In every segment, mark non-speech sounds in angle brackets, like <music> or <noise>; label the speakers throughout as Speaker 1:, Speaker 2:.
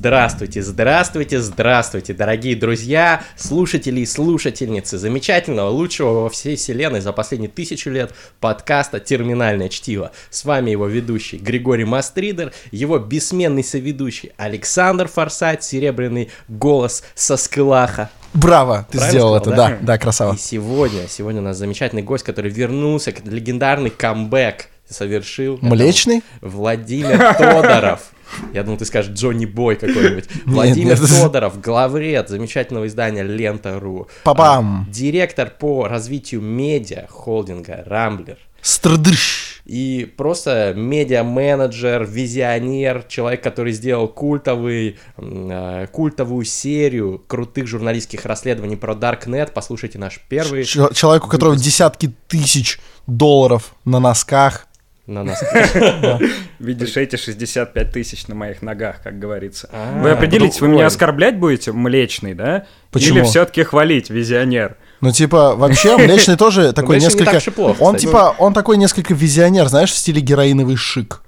Speaker 1: Здравствуйте, здравствуйте, здравствуйте, дорогие друзья, слушатели и слушательницы замечательного, лучшего во всей вселенной за последние тысячу лет подкаста «Терминальное чтиво». С вами его ведущий Григорий Мастридер, его бессменный соведущий Александр Форсайт, серебряный голос со скылаха.
Speaker 2: Браво, ты
Speaker 1: Правильно
Speaker 2: сделал
Speaker 1: сказал,
Speaker 2: это,
Speaker 1: да?
Speaker 2: да, да, красава.
Speaker 1: И сегодня, сегодня у нас замечательный гость, который вернулся, легендарный камбэк совершил.
Speaker 2: Млечный?
Speaker 1: Владимир Тодоров. Я думал, ты скажешь Джонни Бой какой-нибудь. <laughs> Владимир. Тодоров, главред замечательного издания Лента.ру.
Speaker 2: Па-бам.
Speaker 1: А, Директор по развитию медиа холдинга Рамблер.
Speaker 2: Стрдыш.
Speaker 1: И просто медиа-менеджер, визионер, человек, который сделал культовый, э, культовую серию крутых журналистских расследований про Darknet. Послушайте наш первый
Speaker 2: Ч- Человек, у которого десятки тысяч долларов на носках.
Speaker 1: На нас. <laughs>
Speaker 3: Видишь эти 65 тысяч на моих ногах, как говорится.
Speaker 1: А,
Speaker 3: вы определитесь, вы меня оскорблять будете, млечный, да?
Speaker 2: Почему?
Speaker 3: Или все-таки хвалить, визионер?
Speaker 2: Ну, типа, вообще, Млечный <laughs> тоже такой несколько... Он, типа, он такой несколько визионер, знаешь, в стиле героиновый шик.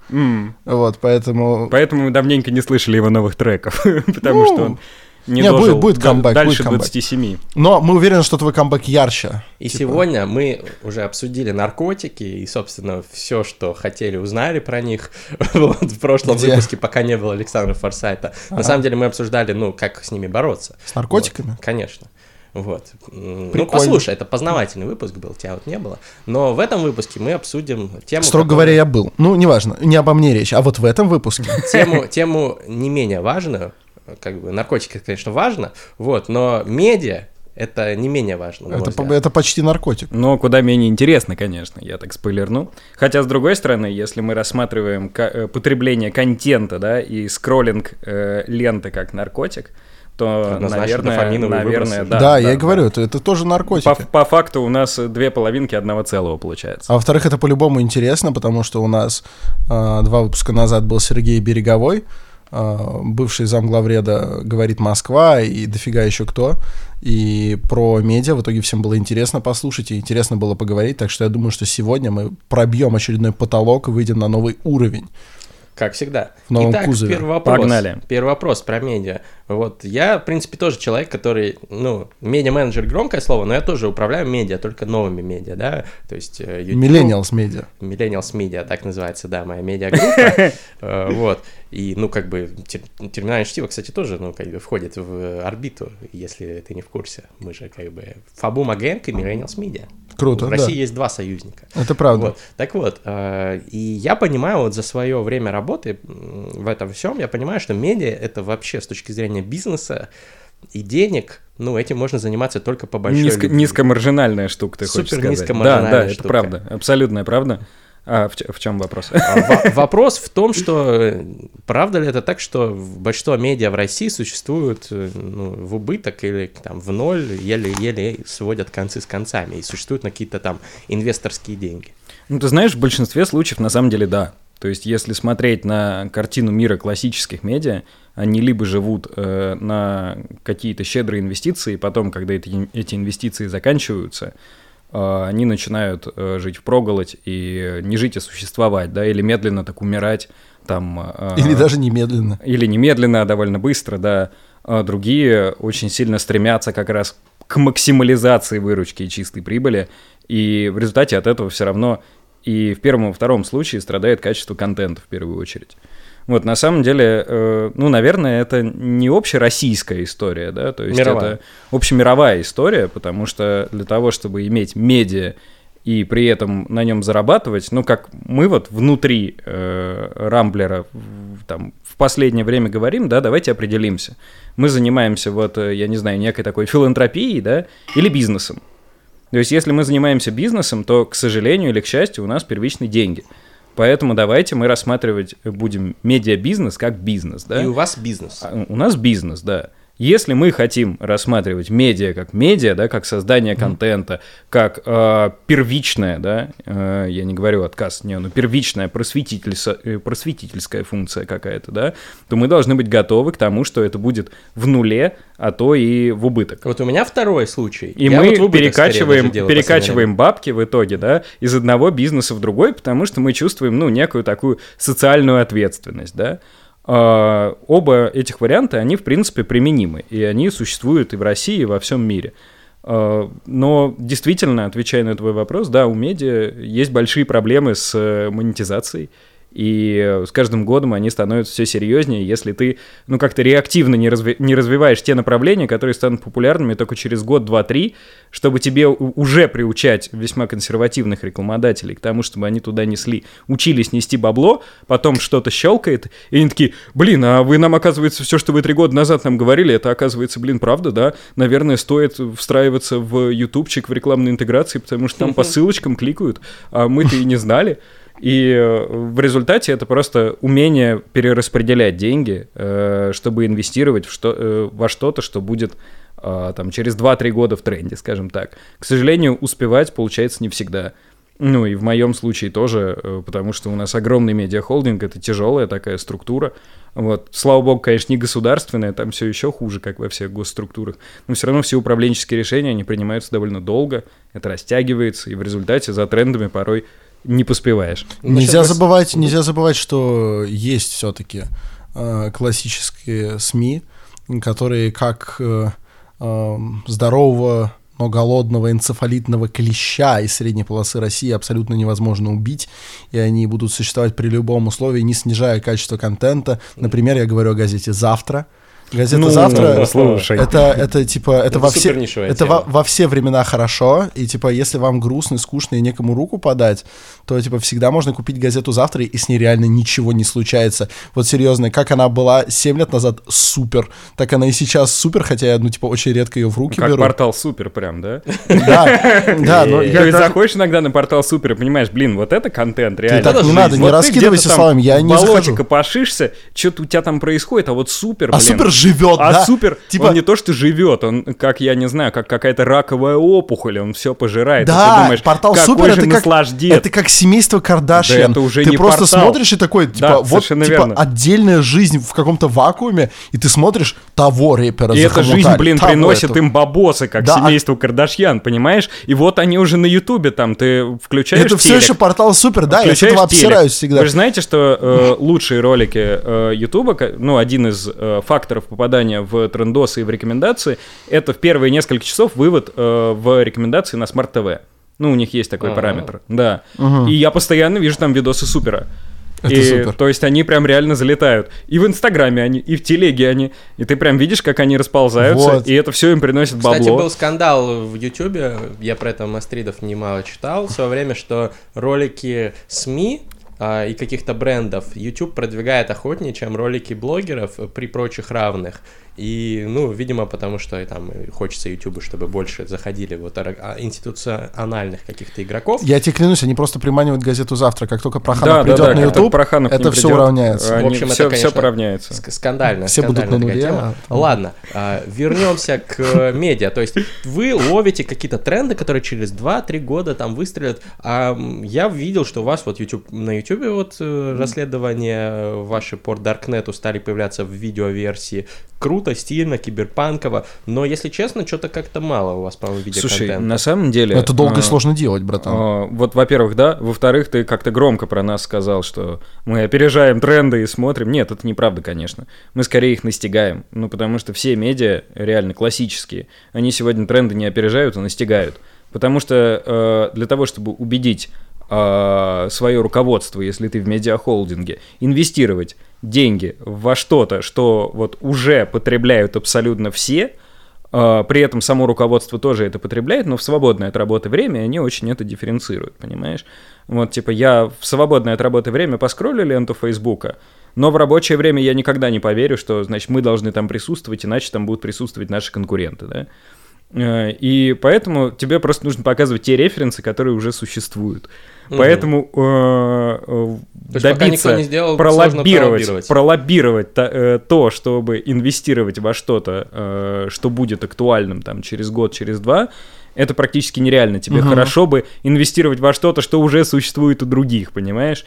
Speaker 2: Вот, поэтому...
Speaker 3: Поэтому мы давненько не слышали его новых треков, <laughs> потому
Speaker 2: Ну,
Speaker 3: что он не,
Speaker 2: не, будет-
Speaker 3: дожил
Speaker 2: будет
Speaker 3: да-
Speaker 2: камбэк,
Speaker 3: дальше
Speaker 2: будет камбэк.
Speaker 3: 27.
Speaker 2: Но мы уверены, что твой камбэк ярче.
Speaker 1: И
Speaker 2: Типа,
Speaker 1: сегодня мы уже обсудили наркотики и, собственно, все, что хотели, узнали про них. <laughs> Вот, в прошлом
Speaker 2: Где?
Speaker 1: выпуске, пока не было Александра Форсайта. На
Speaker 2: Ага.
Speaker 1: самом деле мы обсуждали, ну, как с ними бороться.
Speaker 2: С наркотиками?
Speaker 1: Вот, конечно. Вот. Ну,
Speaker 2: Прикольно.
Speaker 1: послушай, это познавательный выпуск был, тебя вот не было. Но в этом выпуске мы обсудим тему...
Speaker 2: Строго
Speaker 1: которая-
Speaker 2: говоря, я был. Ну, неважно, не обо мне речь. А вот в этом выпуске...
Speaker 1: тему, тему не менее важную, как бы наркотики, конечно, важно, вот, но медиа это не менее важно.
Speaker 2: Это, по- это почти наркотик.
Speaker 3: Но куда менее интересно, конечно, я так спойлерну. Хотя, с другой стороны, если мы рассматриваем э, потребление контента, да, и скроллинг э, ленты как наркотик, то,
Speaker 1: Однозначно
Speaker 3: наверное, наверное,
Speaker 1: выбросы.
Speaker 3: да.
Speaker 2: Да, я и говорю, это, это тоже наркотики.
Speaker 3: По, по факту у нас две половинки одного целого получается.
Speaker 2: А во-вторых, это по-любому интересно, потому что у нас э, два выпуска назад был Сергей Береговой, бывший замглавреда «Говорит Москва» и дофига еще кто. И про медиа в итоге всем было интересно послушать и интересно было поговорить. Так что я думаю, что сегодня мы пробьем очередной потолок и выйдем на новый уровень.
Speaker 1: Как всегда.
Speaker 2: В новом
Speaker 1: Итак,
Speaker 2: кузове.
Speaker 1: первый вопрос.
Speaker 3: Погнали.
Speaker 1: Первый вопрос про медиа. Вот я, в принципе, тоже человек, который, ну, медиа-менеджер громкое слово, но я тоже управляю медиа, только новыми медиа, да, то есть э, YouTube,
Speaker 2: Millennials медиа.
Speaker 1: Millennials Media, так называется, да, моя медиагруппа, <laughs> Э, вот, и, ну, как бы, тер- терминальное чтиво, кстати, тоже, ну, как бы, входит в орбиту, если ты не в курсе, мы же, как бы, Фабу Магенко и Millennials Media.
Speaker 2: Круто,
Speaker 1: В
Speaker 2: да.
Speaker 1: России есть два союзника.
Speaker 2: Это правда.
Speaker 1: Вот. Так вот, э, и я понимаю вот за свое время работы в этом всем, я понимаю, что медиа это вообще с точки зрения бизнеса и денег, ну, этим можно заниматься только по большой
Speaker 3: Низко,
Speaker 1: любви.
Speaker 3: низкомаржинальная штука, ты хочешь
Speaker 1: Супер
Speaker 3: сказать.
Speaker 1: низкомаржинальная
Speaker 3: Да, да, это
Speaker 1: штука.
Speaker 3: правда, абсолютная правда. А в, в чем вопрос?
Speaker 1: А, во- Вопрос в том, что э, правда ли это так, что в- большинство медиа в России существуют э, ну, в убыток или там в ноль, еле-еле сводят концы с концами и существуют на какие-то там инвесторские деньги.
Speaker 3: Ну, ты знаешь, в большинстве случаев на самом деле да. То есть, если смотреть на картину мира классических медиа, они либо живут э, на какие-то щедрые инвестиции, потом, когда эти, эти инвестиции заканчиваются, э, они начинают э, жить в проголодь и не жить, а существовать, да, или медленно так умирать, там... э,
Speaker 2: Или даже немедленно.
Speaker 3: или немедленно, а довольно быстро, да. А другие очень сильно стремятся как раз к максимализации выручки и чистой прибыли, и в результате от этого все равно и в первом и втором случае страдает качество контента в первую очередь. Вот, на самом деле, э, ну, наверное, это не общероссийская история, да, то есть
Speaker 1: Мировая.
Speaker 3: это общемировая история, потому что для того, чтобы иметь медиа и при этом на нем зарабатывать, ну, как мы вот внутри э, Рамблера в- там в последнее время говорим, да, давайте определимся. Мы занимаемся вот, э, я не знаю, некой такой филантропией, да, или бизнесом. То есть, если мы занимаемся бизнесом, то, к сожалению или к счастью, у нас первичные деньги. Поэтому давайте мы рассматривать будем медиабизнес как бизнес, да?
Speaker 1: И у вас бизнес.
Speaker 3: А, У нас бизнес, да. Если мы хотим рассматривать медиа как медиа, да, как создание контента, как э, первичная, да, э, я не говорю отказ, не, но первичная просветительса- э, просветительская функция какая-то, да, то мы должны быть готовы к тому, что это будет в нуле, а то и в убыток.
Speaker 1: Вот у меня второй случай.
Speaker 3: И
Speaker 1: Я
Speaker 3: мы
Speaker 1: вот убыток
Speaker 3: перекачиваем,
Speaker 1: последнее
Speaker 3: перекачиваем бабки в итоге, да, из одного бизнеса в другой, потому что мы чувствуем, ну, некую такую социальную ответственность, да. А, оба этих варианта, они, в принципе, применимы, и они существуют и в России, и во всем мире. А, но действительно, отвечая на твой вопрос, да, у медиа есть большие проблемы с э, монетизацией, и с каждым годом они становятся все серьезнее, если ты, ну, как-то реактивно не, разви не развиваешь те направления, которые станут популярными только через год, два, три, чтобы тебе уже приучать весьма консервативных рекламодателей к тому, чтобы они туда несли, учились нести бабло, потом что-то щелкает, и они такие, блин, а вы нам, оказывается, все, что вы три года назад нам говорили, это, оказывается, блин, правда, да? Наверное, стоит встраиваться в ютубчик, в рекламной интеграции, потому что там по ссылочкам кликают, а мы-то и не знали. И э, в результате это просто умение перераспределять деньги, э, чтобы инвестировать в что, э, во что-то, что будет там, через 2-3 года в тренде, скажем так. К сожалению, успевать получается не всегда. Ну и в моем случае тоже, потому что у нас огромный медиахолдинг, это тяжелая такая структура. Вот. Слава богу, конечно, не государственная, там все еще хуже, как во всех госструктурах. Но все равно все управленческие решения, они принимаются довольно долго, это растягивается, и в результате за трендами порой не поспеваешь.
Speaker 2: Нельзя забывать, нельзя забывать, что есть все-таки э, классические СМИ, которые как э, э, здорового но голодного энцефалитного клеща из средней полосы России абсолютно невозможно убить, и они будут существовать при любом условии, не снижая качество контента. Например, я говорю о газете «Завтра», Газета ну, завтра. Слушай. Это, это типа это, это во все это во, во все времена хорошо и типа если вам грустно, скучно и некому руку подать, то типа всегда можно купить газету завтра и с ней реально ничего не случается. Вот серьезно, как она была 7 лет назад супер, так она и сейчас супер, хотя я ну типа очень редко ее в руки
Speaker 3: как
Speaker 2: беру.
Speaker 3: портал супер прям, да?
Speaker 2: Да, да, но
Speaker 3: я заходишь иногда на портал супер, понимаешь, блин, вот это контент реально.
Speaker 2: Так не надо, не раскидывайся словами, я не захожу.
Speaker 3: копошишься, что-то у тебя там происходит, а вот супер,
Speaker 2: А супер живет,
Speaker 3: а
Speaker 2: да?
Speaker 3: супер, типа... он не то, что живет, он, как я не знаю, как какая-то раковая опухоль, он все пожирает.
Speaker 2: Да,
Speaker 3: ты думаешь,
Speaker 2: портал супер это как, это как семейство Кардашьян. Да, это уже ты не просто портал. смотришь и такой, типа, да, вот типа верно. отдельная жизнь в каком-то вакууме, и ты смотришь того рэпера
Speaker 3: И эта жизнь, блин, приносит эту. им бабосы, как да, семейство а... Кардашьян, понимаешь? И вот они уже на Ютубе там, ты включаешь
Speaker 2: Это все еще портал супер, да, я с этого обсираюсь всегда.
Speaker 3: Вы же знаете, что э, лучшие ролики э, Ютуба, ну, один из э, факторов попадания в трендосы и в рекомендации, это в первые несколько часов вывод э, в рекомендации на Smart TV. Ну, у них есть такой ага. параметр, да. Ага. И я постоянно вижу там видосы супера. Это и, супер. То есть они прям реально залетают. И в Инстаграме они, и в Телеге они. И ты прям видишь, как они расползаются, вот. и это все им приносит бабло.
Speaker 1: Кстати, был скандал в Ютубе, я про это Мастридов немало читал, в свое время, что ролики СМИ а, и каких-то брендов YouTube продвигает охотнее, чем ролики блогеров при прочих равных. И, ну, видимо, потому что и там хочется YouTube, чтобы больше заходили вот а, институциональных каких-то игроков.
Speaker 2: Я тебе клянусь, они просто приманивают газету завтра, как только Проханов да, придет да, да, на YouTube, Проханов это все придет, уравняется.
Speaker 3: Они, в общем, все, это, конечно, все поравняется.
Speaker 1: Скандально.
Speaker 2: Все будут на нуле.
Speaker 1: А, Ладно, а, вернемся к э, медиа. То есть вы ловите какие-то тренды, которые через 2-3 года там выстрелят. А я видел, что у вас вот YouTube, на YouTube вот mm. расследования ваши по Даркнету стали появляться в видеоверсии круто, стильно, киберпанково, но, если честно, что-то как-то мало у вас, по-моему, видеоконтента.
Speaker 3: Слушай, на самом деле...
Speaker 2: Это долго а, и сложно делать, братан.
Speaker 3: А, вот, во-первых, да, во-вторых, ты как-то громко про нас сказал, что мы опережаем тренды и смотрим. Нет, это неправда, конечно. Мы скорее их настигаем, ну, потому что все медиа, реально классические, они сегодня тренды не опережают, а настигают. Потому что э, для того, чтобы убедить э, свое руководство, если ты в медиахолдинге, инвестировать деньги во что-то, что вот уже потребляют абсолютно все, э, при этом само руководство тоже это потребляет, но в свободное от работы время они очень это дифференцируют, понимаешь? Вот, типа, я в свободное от работы время поскроллю ленту Фейсбука, но в рабочее время я никогда не поверю, что, значит, мы должны там присутствовать, иначе там будут присутствовать наши конкуренты, да? Э, и поэтому тебе просто нужно показывать те референсы, которые уже существуют. Угу. Поэтому э, э добиться, не сделал, пролоббировать, пролоббировать то, э, то, чтобы инвестировать во что-то, э, что будет актуальным там через год, через два, это практически нереально. Тебе угу. хорошо бы инвестировать во что-то, что уже существует у других, понимаешь?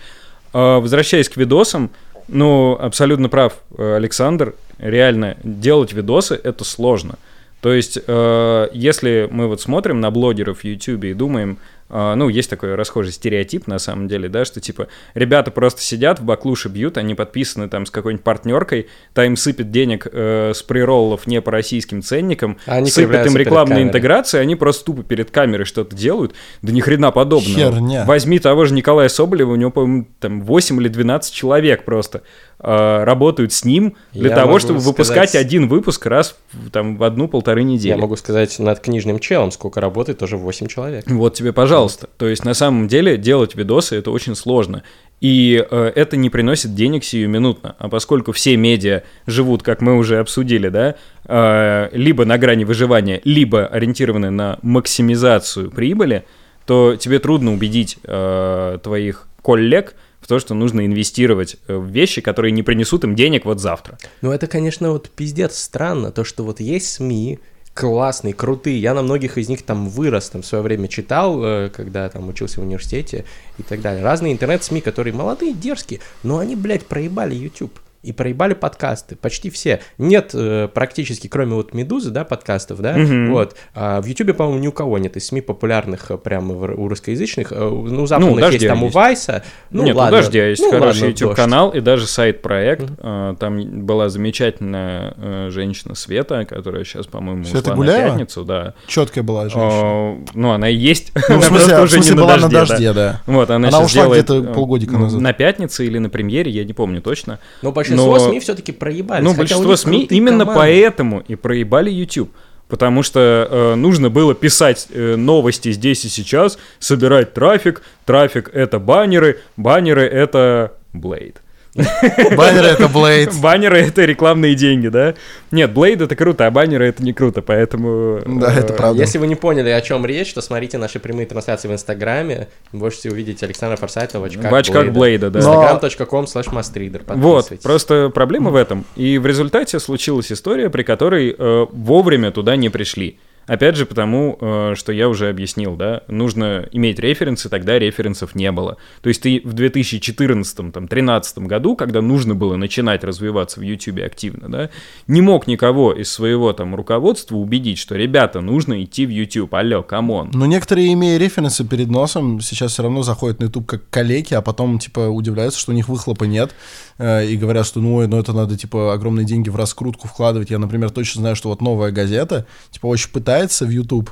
Speaker 3: Э, возвращаясь к видосам, ну, абсолютно прав Александр, реально делать видосы это сложно. То есть, э, если мы вот смотрим на блогеров в YouTube и думаем, ну, есть такой расхожий стереотип, на самом деле, да, что, типа, ребята просто сидят, в баклуши бьют, они подписаны там с какой-нибудь партнеркой, та им сыпет денег э, с прироллов не по российским ценникам,
Speaker 1: Они
Speaker 3: сыпет им рекламные интеграции, они просто тупо перед камерой что-то делают, да ни хрена подобного.
Speaker 2: Херня.
Speaker 3: Возьми того же Николая Соболева, у него, по-моему, там 8 или 12 человек просто э, работают с ним для
Speaker 1: Я
Speaker 3: того, чтобы выпускать
Speaker 1: сказать-
Speaker 3: один выпуск раз там, в одну-полторы недели.
Speaker 1: Я могу сказать, над книжным челом сколько работает, тоже 8 человек.
Speaker 3: Вот тебе, пожалуйста. То есть на самом деле делать видосы это очень сложно. И э, это не приносит денег сиюминутно. А поскольку все медиа живут, как мы уже обсудили, да, э, либо на грани выживания, либо ориентированы на максимизацию прибыли, то тебе трудно убедить э, твоих коллег в то, что нужно инвестировать э, в вещи, которые не принесут им денег вот завтра.
Speaker 1: Ну, это, конечно, вот пиздец странно, то, что вот есть СМИ, классные, крутые, я на многих из них там вырос, там в свое время читал, э, когда там учился в университете и так далее. Разные интернет-СМИ, которые молодые, дерзкие, но они, блядь, проебали YouTube. И проебали подкасты, почти все. Нет э, практически, кроме вот «Медузы», да, подкастов, да,
Speaker 3: Мгм.
Speaker 1: вот. А в Ютубе, по-моему, ни у кого нет из СМИ популярных э, прямо в- у русскоязычных. Э, Ну, у западных есть
Speaker 3: «Дождя»
Speaker 1: там у
Speaker 3: есть.
Speaker 1: Вайса. Ну,
Speaker 3: Нет,
Speaker 1: ладно.
Speaker 3: у Дождя есть
Speaker 1: Ну,
Speaker 3: хороший YouTube-канал и даже сайт-проект. Э, Там была замечательная э, женщина Света, которая сейчас, по-моему,
Speaker 2: Света
Speaker 3: ушла на
Speaker 2: Гуляева?
Speaker 3: пятницу, да.
Speaker 2: Четкая была женщина.
Speaker 3: Ну, она и есть. <laughs>
Speaker 2: Ну, <laughs>
Speaker 3: Она
Speaker 2: в смысле,
Speaker 3: просто
Speaker 2: в смысле
Speaker 3: не
Speaker 2: была на дожде, да.
Speaker 3: Вот, она,
Speaker 2: Она
Speaker 3: сейчас
Speaker 2: ушла
Speaker 3: делает,
Speaker 2: где-то полгодика
Speaker 3: ну,
Speaker 2: назад.
Speaker 3: На пятнице или на премьере, я не помню точно.
Speaker 1: Но большинство
Speaker 3: Но-
Speaker 1: СМИ все-таки проебались.
Speaker 3: Ну, большинство СМИ именно
Speaker 1: команды.
Speaker 3: поэтому и проебали YouTube. Потому что э, нужно было писать э, новости здесь и сейчас, собирать трафик. Трафик это баннеры, баннеры это Blade. <laughs>
Speaker 2: Баннеры это Блейд.
Speaker 3: Баннеры это рекламные деньги, да? Нет, Blade это круто, а баннеры это не круто, поэтому...
Speaker 2: Да,
Speaker 3: э,
Speaker 2: это правда.
Speaker 1: Если вы не поняли, о чем речь, то смотрите наши прямые трансляции в Инстаграме. Можете увидеть Александра Форсайта в очках
Speaker 3: В очках Блейда, да.
Speaker 1: Instagram.com slash mastrider.
Speaker 3: Вот, просто проблема в этом. И в результате случилась история, при которой э, вовремя туда не пришли. Опять же, потому э, что я уже объяснил, да, нужно иметь референсы, тогда референсов не было. То есть ты в 2014-2013 году, когда нужно было начинать развиваться в YouTube активно, да, не мог никого из своего там руководства убедить, что, ребята, нужно идти в YouTube, алло, come on.
Speaker 2: Но некоторые, имея референсы перед носом, сейчас все равно заходят на YouTube как калеки, а потом, типа, удивляются, что у них выхлопа нет, э, и говорят, что, ну, ой, ну, это надо, типа, огромные деньги в раскрутку вкладывать. Я, например, точно знаю, что вот новая газета, типа, очень пытается в YouTube,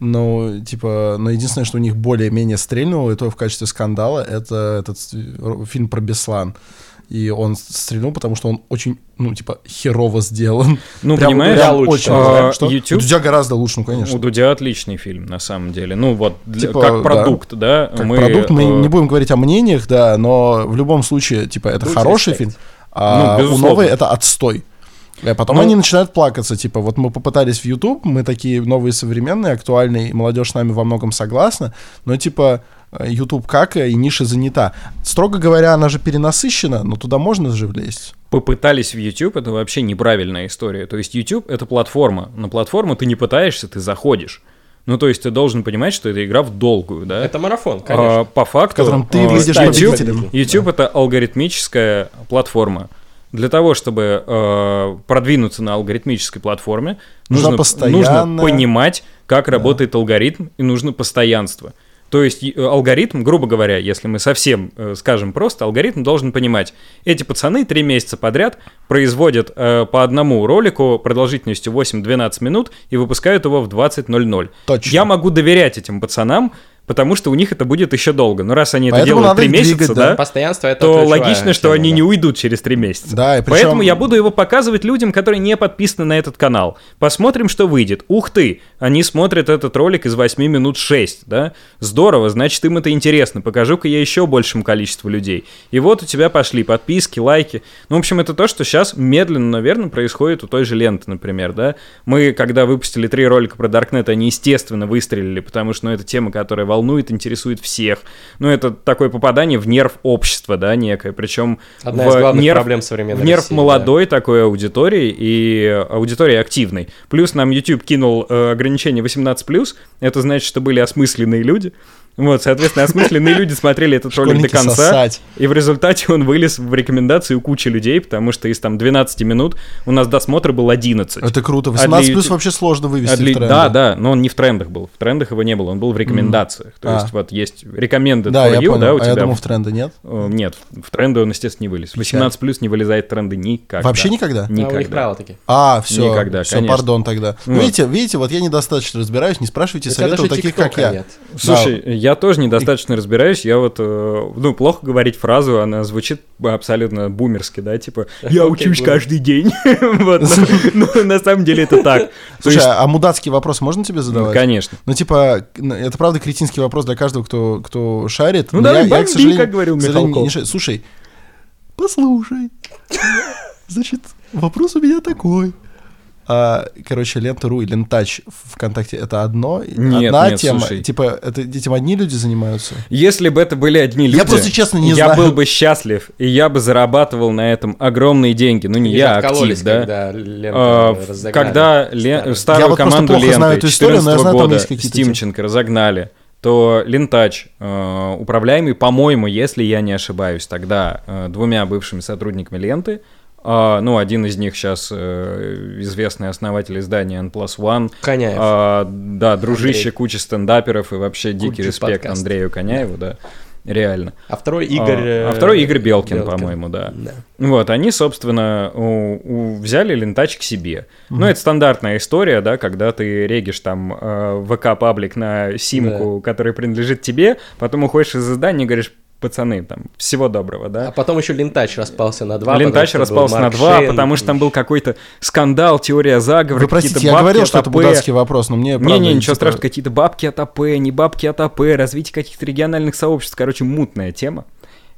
Speaker 2: но, типа, но единственное, что у них более-менее стрельнуло, и то в качестве скандала, это этот э, фильм про Беслан. И он стрельнул, потому что он очень, ну, типа, херово сделан.
Speaker 3: Ну,
Speaker 2: Прям-
Speaker 3: понимаешь,
Speaker 2: прям
Speaker 1: лучше,
Speaker 2: очень.
Speaker 3: а,
Speaker 2: Что?
Speaker 3: YouTube-
Speaker 2: У Дудя гораздо лучше, ну, конечно.
Speaker 3: У Дудя отличный фильм, на самом деле. Ну, вот, для-
Speaker 2: Типа,
Speaker 3: как
Speaker 2: да.
Speaker 3: продукт, да.
Speaker 2: Как продукт, мы
Speaker 3: э,
Speaker 2: не будем говорить о мнениях, да, но в любом случае, типа, это
Speaker 1: Дудь
Speaker 2: хороший
Speaker 1: респект.
Speaker 2: фильм, а
Speaker 3: Ну,
Speaker 2: у новой это отстой. А потом
Speaker 3: Ну-
Speaker 2: они начинают плакаться, типа, вот мы попытались в YouTube, мы такие новые, современные, актуальные, и молодежь с нами во многом согласна, но, типа, э, YouTube как и ниша занята. Строго говоря, она же перенасыщена, но туда можно же влезть.
Speaker 3: попытались в YouTube, это вообще неправильная история. То есть YouTube — это платформа. На платформу ты не пытаешься, ты заходишь. Ну, то есть ты должен понимать, что это игра в долгую, да?
Speaker 1: Это марафон,
Speaker 3: А,
Speaker 1: конечно.
Speaker 3: по факту...
Speaker 2: В котором ты
Speaker 3: а,
Speaker 2: выйдешь
Speaker 3: YouTube,
Speaker 2: победителем.
Speaker 3: YouTube это алгоритмическая платформа. Для того, чтобы э, продвинуться на алгоритмической платформе, нужно, нужно понимать, как работает алгоритм, и нужно постоянство. То есть э, алгоритм, грубо говоря, если мы совсем э, скажем просто, алгоритм должен понимать, эти пацаны три месяца подряд производят э, по одному ролику продолжительностью 8-12 минут и выпускают его в 20.00.
Speaker 2: Точно.
Speaker 3: Я могу доверять этим пацанам, потому что у них это будет еще долго. Но раз они это
Speaker 2: Поэтому
Speaker 3: делают
Speaker 2: надо
Speaker 3: три месяца,
Speaker 2: двигать,
Speaker 3: да,
Speaker 2: да.
Speaker 1: Постоянство это
Speaker 3: то логично, что
Speaker 1: тема,
Speaker 3: они
Speaker 1: да.
Speaker 3: не уйдут через три месяца.
Speaker 2: Да, и причем-
Speaker 3: Поэтому я буду его показывать людям, которые не подписаны на этот канал. Посмотрим, что выйдет. Ух ты, они смотрят этот ролик из 8 минут 6, да? Здорово, значит, им это интересно. Покажу-ка я еще большему количеству людей. И вот у тебя пошли подписки, лайки. Ну, в общем, это то, что сейчас медленно, наверное, происходит у той же ленты, например, да? Мы, когда выпустили три ролика про Даркнет, они, естественно, выстрелили, потому что, ну, это тема, которая волнует, интересует всех. Ну, это такое попадание в нерв общества, да, некое. Причем
Speaker 1: Одна
Speaker 3: в
Speaker 1: из главных
Speaker 3: нерв,
Speaker 1: проблем современной
Speaker 3: в нерв
Speaker 1: России,
Speaker 3: молодой такой аудитории и аудитории активной. Плюс нам YouTube кинул э, ограничение 18+, это значит, что были осмысленные люди, Вот, соответственно, осмысленные люди смотрели этот ролик до конца,
Speaker 2: сосать.
Speaker 3: и в результате он вылез в рекомендации у кучи людей, потому что из там 12 минут у нас досмотр был 11.
Speaker 2: Это круто.
Speaker 3: А
Speaker 2: 18
Speaker 3: для
Speaker 2: плюс вообще сложно вывести
Speaker 3: А для-
Speaker 2: в тренды.
Speaker 3: Да, да, но он не в трендах был. В трендах его не было, он был в рекомендациях. То
Speaker 2: А.
Speaker 3: есть вот есть recommended
Speaker 2: Да,
Speaker 3: for
Speaker 2: я
Speaker 3: you,
Speaker 2: понял.
Speaker 3: да, у
Speaker 2: а
Speaker 3: тебя.
Speaker 2: я думал, в тренды нет.
Speaker 3: Э, Нет, в тренды он, естественно, не вылез. 18 плюс не вылезает в тренды никогда.
Speaker 2: Вообще никогда?
Speaker 1: А у них
Speaker 3: Никогда.
Speaker 1: правила такие.
Speaker 2: А, все.
Speaker 3: Никогда,
Speaker 2: все,
Speaker 3: конечно.
Speaker 2: пардон тогда.
Speaker 3: Вот.
Speaker 2: Видите, видите, вот я недостаточно разбираюсь, не спрашивайте
Speaker 1: даже
Speaker 2: таких, как я.
Speaker 3: Слушай, я тоже недостаточно разбираюсь. Я вот, э, ну, плохо говорить фразу, она звучит абсолютно бумерски, да, типа «я учусь каждый день». <laughs> Вот, но- но на самом деле это так.
Speaker 2: Слушай, а мудацкий вопрос можно тебе задавать?
Speaker 3: Конечно.
Speaker 2: Ну, типа, это правда кретинский вопрос для каждого, кто, кто шарит.
Speaker 3: Ну,
Speaker 2: я,
Speaker 3: бомби, как говорил Михалков.
Speaker 2: Слушай, послушай. Значит, вопрос у меня такой. А, короче, лента.ру и лентач в ВКонтакте это одно?
Speaker 3: Нет,
Speaker 2: Одна
Speaker 3: нет,
Speaker 2: тема?
Speaker 3: слушай.
Speaker 2: Типа, это, этим одни люди занимаются?
Speaker 3: Если бы это были одни люди,
Speaker 2: Я просто честно не
Speaker 3: я
Speaker 2: знаю.
Speaker 3: был бы счастлив, и я бы зарабатывал на этом огромные деньги. Ну, не
Speaker 1: Они
Speaker 3: я, а актив, да.
Speaker 1: когда ленту
Speaker 3: А. Когда лен-
Speaker 1: Старую.
Speaker 3: старую
Speaker 2: Я вот
Speaker 3: команду
Speaker 2: плохо знаю
Speaker 3: ленты
Speaker 2: эту историю, но я
Speaker 3: 14
Speaker 2: знаю, там
Speaker 3: года
Speaker 2: есть какие-то
Speaker 3: Стимченко разогнали, то Лентач, э, управляемый, по-моему, если я не ошибаюсь, тогда э, двумя бывшими сотрудниками ленты, а, ну, один из них сейчас известный основатель издания N Plus One,
Speaker 1: Коняев.
Speaker 3: а, да, дружище,
Speaker 1: Андрей.
Speaker 3: куча стендаперов и вообще дикий
Speaker 1: Куча
Speaker 3: респект
Speaker 1: подкастов.
Speaker 3: Андрею Коняеву, да, реально.
Speaker 1: А второй Игорь...
Speaker 3: А, а
Speaker 1: э,
Speaker 3: второй Игорь Белкин, по-моему, да.
Speaker 1: Да.
Speaker 3: Вот, они, собственно, у- у- взяли лентач к себе. Ну, это стандартная история, да, когда ты регишь там э, ВК-паблик на симку, который принадлежит тебе, потом уходишь из издания и говоришь, пацаны, там, всего доброго,
Speaker 1: А
Speaker 3: да.
Speaker 1: потом еще лентач распался на два.
Speaker 3: Лентач распался на два,
Speaker 1: Шейн.
Speaker 3: потому что там был какой-то скандал, теория заговора,
Speaker 2: Вы простите, я
Speaker 3: бабки
Speaker 2: говорил, что это
Speaker 3: АП.
Speaker 2: мудацкий вопрос, но мне правда...
Speaker 3: Не-не, ничего страшного, какие-то бабки от АП, не бабки от АП, развитие каких-то региональных сообществ, короче, мутная тема.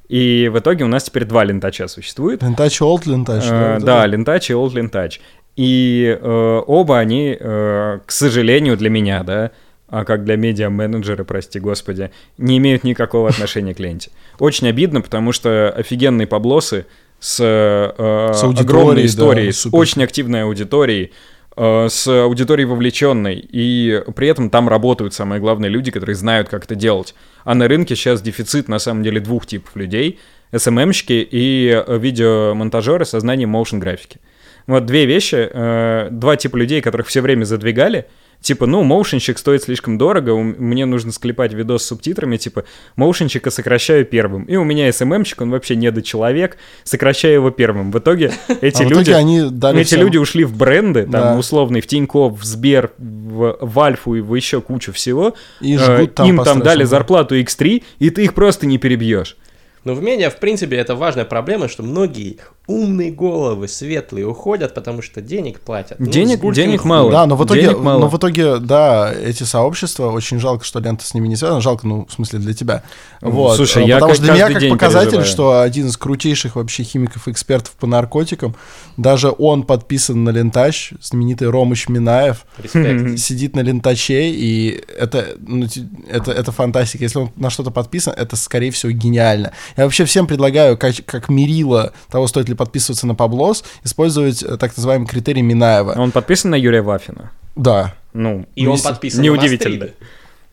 Speaker 3: И в итоге у нас теперь два лентача существует.
Speaker 2: Лентач, old лентач.
Speaker 3: Э, Да, лентач и old лентач. И э, оба они, э, к сожалению для меня, да, а как для медиа-менеджера, прости господи, не имеют никакого отношения к ленте. Очень обидно, потому что офигенные поблосы с, э,
Speaker 2: С
Speaker 3: огромной
Speaker 2: да,
Speaker 3: историей, с
Speaker 2: супер.
Speaker 3: очень активной аудиторией, э, с аудиторией вовлеченной, и при этом там работают, самое главное, люди, которые знают, как это делать. А на рынке сейчас дефицит, на самом деле, двух типов людей. SMM-щики и видеомонтажеры со знанием motion графики. Вот две вещи, э, два типа людей, которых все время задвигали. Типа, ну, моушенщик стоит слишком дорого, у- мне нужно склепать видос с субтитрами, типа, моушенщика сокращаю первым. И у меня SMM-щик, он вообще недочеловек, сокращаю его первым. В итоге эти <laughs>
Speaker 2: А в
Speaker 3: люди...
Speaker 2: итоге они дали
Speaker 3: Эти
Speaker 2: всем-
Speaker 3: люди ушли в бренды, там,
Speaker 2: Да.
Speaker 3: условный, в Тинькофф, в Сбер, в, в Альфу и в еще кучу всего.
Speaker 2: И
Speaker 3: Э,
Speaker 2: жгут там
Speaker 3: Им там дали зарплату X3, и ты их просто не перебьешь.
Speaker 1: Но в медиа, в принципе, это важная проблема, что многие умные головы, светлые, уходят, потому что денег платят. Ну,
Speaker 3: Денег-
Speaker 1: гулькин
Speaker 3: денег мало.
Speaker 2: Да, но в итоге,
Speaker 3: Денег мало.
Speaker 2: но в итоге, да, эти сообщества, очень жалко, что лента с ними не связана, жалко, ну, в смысле, для тебя.
Speaker 3: Ну,
Speaker 2: Вот.
Speaker 3: слушай,
Speaker 2: э,
Speaker 3: я
Speaker 2: Потому что для меня как показатель,
Speaker 3: переживаю.
Speaker 2: что один из крутейших вообще химиков экспертов по наркотикам, даже он подписан на лентач, знаменитый Ромыч Минаев,
Speaker 1: Респект.
Speaker 2: сидит на лентаче, и это, ну, это, это фантастика. Если он на что-то подписан, это, скорее всего, гениально. Я вообще всем предлагаю, как, как мерило того, стоит ли подписываться на Паблос, использовать э, так называемый критерий Минаева.
Speaker 3: Он подписан на Юрия Вафина.
Speaker 2: Да.
Speaker 3: Ну,
Speaker 1: И он подписан
Speaker 3: неудивительно.
Speaker 1: на Мастриды.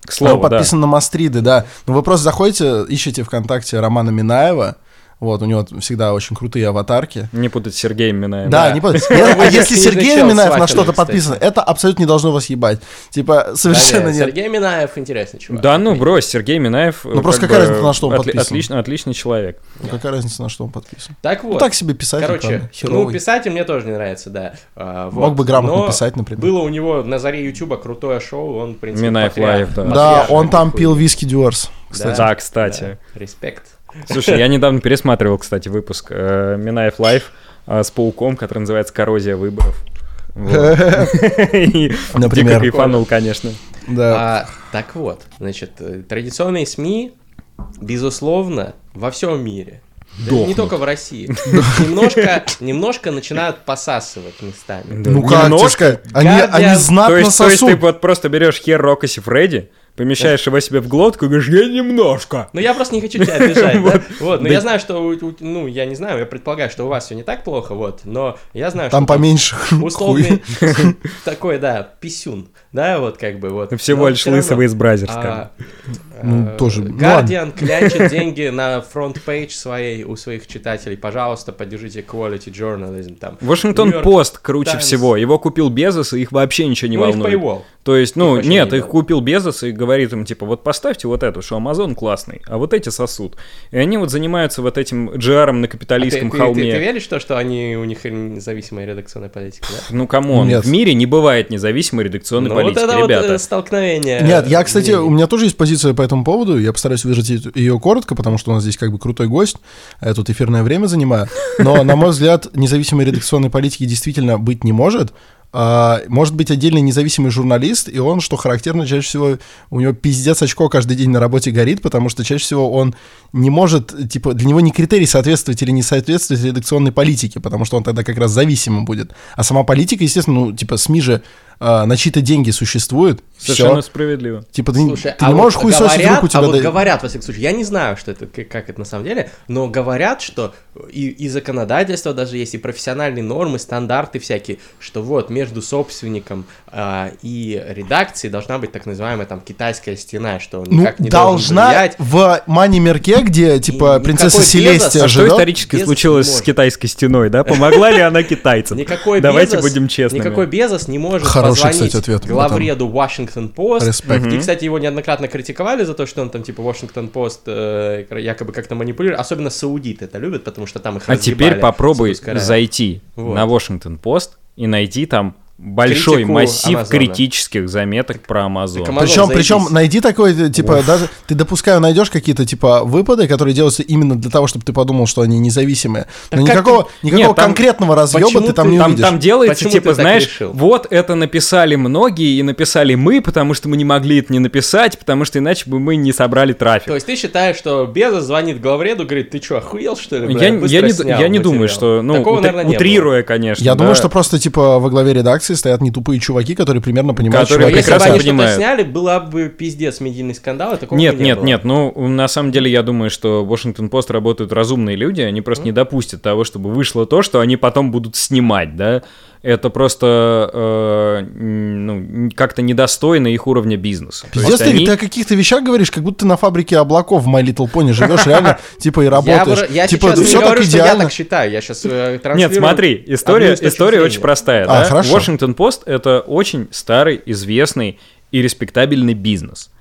Speaker 3: к
Speaker 2: Он
Speaker 3: слову, да.
Speaker 2: подписан на Мастриды, да. Ну, вы просто заходите, ищите ВКонтакте Романа Минаева. Вот, у него всегда очень крутые аватарки.
Speaker 3: Не путать с Сергеем Минаевым.
Speaker 2: Да,
Speaker 1: Да.
Speaker 2: не А
Speaker 1: же <laughs>
Speaker 2: если Сергей Минаев на что-то
Speaker 1: кстати.
Speaker 2: подписан, это абсолютно не должно вас ебать. Типа, совершенно нет.
Speaker 1: Сергей Минаев интересный чувак.
Speaker 3: Да ну, брось, Сергей Минаев...
Speaker 2: Ну, просто
Speaker 3: как
Speaker 2: какая разница, на что он подписан?
Speaker 3: Отличный человек.
Speaker 2: Ну, Какая разница, на что он подписан?
Speaker 1: Так вот.
Speaker 2: Ну, так себе писатель,
Speaker 1: Короче, ну, писатель мне тоже не нравится, да. А, вот.
Speaker 2: Мог бы грамотно
Speaker 1: Но
Speaker 2: писать, например.
Speaker 1: Было у него на заре Ютуба крутое шоу, он, в принципе,
Speaker 3: Минаев. Live, да.
Speaker 2: Да, он там пил виски Dewar's, кстати.
Speaker 3: Да, кстати.
Speaker 1: Да, Респект.
Speaker 3: Слушай, я недавно пересматривал, кстати, выпуск э, Минаев Live с пауком, который называется «Коррозия выборов». Вот. <laughs> И
Speaker 2: Например.
Speaker 3: Дико кайфанул, конечно.
Speaker 2: Да.
Speaker 1: А, так вот, значит, э, традиционные СМИ, безусловно, во всем мире. Да не только в России. Немножко, немножко начинают посасывать местами.
Speaker 2: Ну как тебе
Speaker 3: Немножко.
Speaker 2: Они, они
Speaker 3: То
Speaker 2: знатно
Speaker 3: есть, то есть ты
Speaker 2: сосут.
Speaker 3: вот просто берешь хер Рока Фредди, помещаешь его себе в глотку и говоришь, я немножко.
Speaker 1: Ну, я просто не хочу тебя обижать, да? <laughs> Вот, но я знаю, что, ну, я не знаю, я предполагаю, что у вас все не так плохо, вот, но я знаю,
Speaker 2: Там
Speaker 1: что
Speaker 2: поменьше <laughs>
Speaker 1: условный <laughs> такой, да, писюн, да, вот как бы вот.
Speaker 3: Всего лишь лысого из Бразерска.
Speaker 1: а,
Speaker 2: Ну,
Speaker 1: э,
Speaker 2: тоже, ну
Speaker 1: Guardian клянчит деньги на front page своей у своих читателей. Пожалуйста, поддержите quality journalism там. Washington
Speaker 3: Post круче всего. Его купил Безос, и их вообще ничего не
Speaker 1: Ну,
Speaker 3: волнует. То есть, ну, нет,
Speaker 1: не
Speaker 3: их купил Безос и говорит им, типа, вот поставьте вот эту, что Амазон классный, а вот эти сосут. И они вот занимаются вот этим GR на
Speaker 1: А ты,
Speaker 3: капиталистском
Speaker 1: ты-
Speaker 3: холме.
Speaker 1: ты- ты веришь в то, что они, у них независимая редакционная политика, да?
Speaker 3: Ну, come on,
Speaker 2: Нет.
Speaker 3: в мире не бывает независимой редакционной
Speaker 1: Ну,
Speaker 3: политики,
Speaker 1: вот это
Speaker 3: ребята.
Speaker 1: вот э, столкновение.
Speaker 2: Нет, я, кстати,
Speaker 1: мнений.
Speaker 2: у меня тоже есть позиция по этому поводу. Я постараюсь выразить ее коротко, потому что у нас здесь как бы крутой гость, а я тут эфирное время занимаю. Но, на мой взгляд, независимой редакционной политики действительно быть не может. А, может быть отдельный независимый журналист, и он, что характерно, чаще всего у него пиздец очко каждый день на работе горит, потому что чаще всего он не может, типа, для него не критерий соответствовать или не соответствовать редакционной политике, потому что он тогда как раз зависимым будет. А сама политика, естественно, ну, типа, СМИ же а, на чьи-то деньги существует.
Speaker 3: Совершенно
Speaker 2: Всё.
Speaker 3: справедливо.
Speaker 2: Типа, ты,
Speaker 1: Слушай,
Speaker 2: ты
Speaker 1: а
Speaker 2: не
Speaker 1: вот
Speaker 2: можешь хуй сосить
Speaker 1: говорят,
Speaker 2: руку тебя
Speaker 1: а вот
Speaker 2: дают.
Speaker 1: говорят, во всяком случае, я не знаю, что это, как, как это на самом деле, но говорят, что и, и законодательство даже есть, и профессиональные нормы, стандарты всякие, что вот между собственником а, и редакцией должна быть так называемая там китайская стена, что он
Speaker 2: Ну,
Speaker 1: никак не должен
Speaker 2: должна
Speaker 1: влиять.
Speaker 2: в Мани Мерке, где, типа,
Speaker 1: никакой
Speaker 2: принцесса Селестия
Speaker 1: а
Speaker 3: А что
Speaker 2: живет.
Speaker 3: исторически
Speaker 1: Безос
Speaker 3: случилось
Speaker 1: не
Speaker 3: с китайской стеной, да? Помогла ли она китайцам?
Speaker 1: Никакой
Speaker 3: Давайте
Speaker 1: Безос,
Speaker 3: будем честными.
Speaker 1: Никакой Безос не может
Speaker 2: Хороший,
Speaker 1: позвонить
Speaker 2: кстати, ответ
Speaker 1: главреду Washington Post.
Speaker 2: Респект.
Speaker 1: И, кстати, его неоднократно критиковали за то, что он там, типа, Washington Post э, якобы как-то манипулирует. Особенно саудиты это любят, потому что там их
Speaker 3: А теперь попробуй зайти
Speaker 1: Вот.
Speaker 3: на Washington Пост и найти там большой
Speaker 1: Критику
Speaker 3: массив
Speaker 1: Амазона.
Speaker 3: критических заметок про Amazon.
Speaker 1: Так Amazon,
Speaker 2: Причем, причем
Speaker 1: заебись.
Speaker 2: найди такой, э, типа, даже ты допускаю, найдешь какие-то, типа, выпады, которые делаются именно для того, чтобы ты подумал, что они независимые. Но
Speaker 1: Так как
Speaker 2: никакого,
Speaker 1: ты-
Speaker 2: никакого
Speaker 3: Нет, там-
Speaker 2: конкретного разъеба ты там
Speaker 1: ты-
Speaker 2: не
Speaker 3: Там,
Speaker 2: увидишь.
Speaker 3: там делается,
Speaker 1: Почему
Speaker 3: типа,
Speaker 1: так
Speaker 3: знаешь,
Speaker 1: решил?
Speaker 3: вот это написали многие, и написали мы, потому что мы не могли это не написать, потому что иначе бы мы не собрали трафик.
Speaker 1: То есть ты считаешь, что Безос звонит главреду, говорит, ты что, охуел, что ли? бля?
Speaker 3: я,
Speaker 1: Быстро
Speaker 3: я не, я не думаю,
Speaker 1: материал».
Speaker 3: что, ну,
Speaker 1: Такого,
Speaker 3: утри-
Speaker 1: наверное, было.
Speaker 3: утрируя, конечно.
Speaker 2: Я
Speaker 3: да.
Speaker 2: думаю, что просто, типа, во главе редакции стоят не тупые чуваки, которые примерно понимают,
Speaker 3: Которые
Speaker 2: что
Speaker 1: Если бы
Speaker 3: прекрасно
Speaker 1: они что-то сняли, была бы пиздец медийный скандал, и такого
Speaker 3: Нет,
Speaker 1: бы не
Speaker 3: нет,
Speaker 1: было.
Speaker 3: нет, ну, на самом деле, я думаю, что в Washington Post работают разумные люди, они просто не допустят того, чтобы вышло то, что они потом будут снимать, да. Это просто э, ну, как-то недостойно их уровня бизнеса.
Speaker 2: Пиздец, ты,
Speaker 3: они-
Speaker 2: ты о каких-то вещах говоришь, как будто ты на фабрике облаков в My Little Pony живешь реально, <laughs> типа, и
Speaker 1: Я,
Speaker 2: работаешь.
Speaker 1: я
Speaker 2: типа,
Speaker 1: сейчас
Speaker 2: все так
Speaker 1: говорю, что я
Speaker 2: идеально.
Speaker 1: так считаю, я сейчас э,
Speaker 3: Нет, смотри, история, история очень простая.
Speaker 2: А,
Speaker 3: да?
Speaker 2: хорошо.
Speaker 3: Washington Post это очень старый, известный и респектабельный бизнес.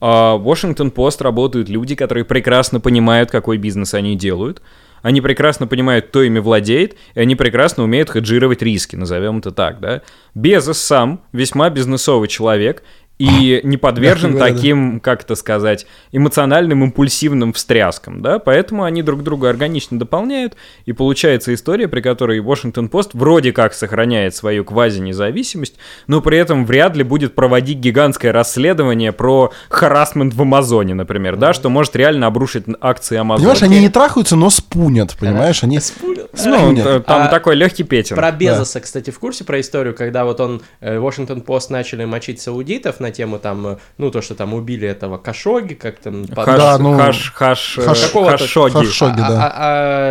Speaker 3: А в Washington Post работают люди, которые прекрасно понимают, какой бизнес они делают. Они прекрасно понимают, кто ими владеет, и они прекрасно умеют хеджировать риски, назовем это так, да. Безос сам весьма бизнесовый человек и не подвержен <laughs> таким, как это сказать, эмоциональным, импульсивным встряскам, да, поэтому они друг друга органично дополняют, и получается история, при которой Washington Post вроде как сохраняет свою квази-независимость, но при этом вряд ли будет проводить гигантское расследование про харасмент в Амазоне, например, да, что может реально обрушить акции Амазона.
Speaker 2: Понимаешь, они не трахаются, но спунят, понимаешь? Они
Speaker 1: Спулил. <laughs>
Speaker 3: Ну, т- там
Speaker 1: А
Speaker 3: такой легкий петин.
Speaker 1: Про Безоса, кстати, в курсе про историю, когда вот он, э, Washington Post начали мочить саудитов на тему там, э, ну, то, что там убили этого Кашоги, как там... под-
Speaker 3: Хаш,
Speaker 2: Да, ну,
Speaker 3: хаш, хаш, э,
Speaker 2: хаш-
Speaker 1: какого-то-
Speaker 3: хашоги.
Speaker 2: хаш- Шоги,
Speaker 1: а-
Speaker 2: да.
Speaker 1: а-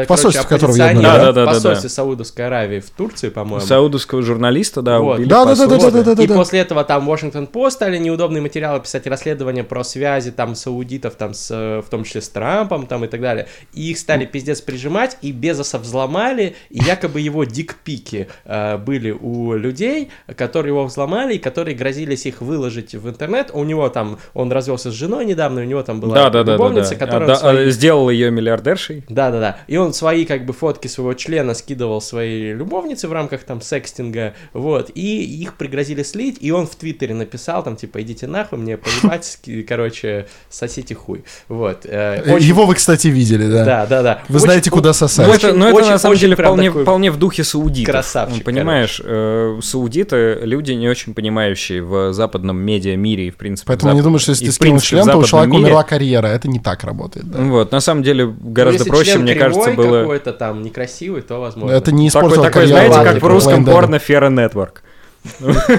Speaker 1: а,
Speaker 2: В посольстве
Speaker 1: короче,
Speaker 2: которого ебнули,
Speaker 3: да? Да, да, да,
Speaker 1: посольстве Саудовской Аравии в Турции, по-моему.
Speaker 3: Саудовского журналиста, да,
Speaker 1: Вот.
Speaker 3: убили
Speaker 2: Да, да, да, да,
Speaker 3: посольство.
Speaker 2: да, да, да,
Speaker 1: и
Speaker 2: да.
Speaker 1: после этого там Washington Post стали неудобные материалы писать, расследования про связи там саудитов, там с, э, в том числе с Трампом там и так далее. И их стали пиздец прижимать, и Безоса взломали, и якобы его дикпики э, были у людей, которые его взломали, и которые грозились их выложить в интернет. У него там, он развелся с женой недавно, у него там была
Speaker 3: Да, да, да, да,
Speaker 1: любовница,
Speaker 3: да.
Speaker 1: которая
Speaker 3: А, да,
Speaker 1: свои-
Speaker 3: а, сделал ее миллиардершей.
Speaker 1: да, да, да. И он свои как бы фотки своего члена скидывал своей любовнице в рамках там секстинга, вот. И их пригрозили слить, и он в Твиттере написал там типа идите нахуй, мне поебать, <laughs> короче, сосите хуй, вот. Э,
Speaker 2: Э,
Speaker 1: очень-
Speaker 2: Его вы, кстати, видели, да.
Speaker 1: Да, да, да.
Speaker 2: Вы
Speaker 1: Очень-
Speaker 2: знаете, куда сосать.
Speaker 3: Ну, это, ну, это
Speaker 1: очень-
Speaker 3: на самом деле вполне,
Speaker 1: такой
Speaker 3: вполне в духе саудитов.
Speaker 1: красавчик,
Speaker 3: Понимаешь, э, саудиты люди не очень понимающие в западном медиа-мире и, в принципе,
Speaker 2: Поэтому
Speaker 3: зап-
Speaker 2: не думаешь, что если
Speaker 3: и,
Speaker 2: ты скинул член, то у человека
Speaker 3: мире-
Speaker 2: умерла карьера. Это не так работает, да.
Speaker 3: Вот, на самом деле,
Speaker 1: Ну,
Speaker 3: гораздо
Speaker 1: если
Speaker 3: проще,
Speaker 1: член
Speaker 3: мне кажется, было...
Speaker 1: какой-то там некрасивый, то возможно.
Speaker 2: Это не
Speaker 3: Такой,
Speaker 2: испортило
Speaker 3: такой
Speaker 2: карьеру
Speaker 3: знаете, как в русском порно Фера Network.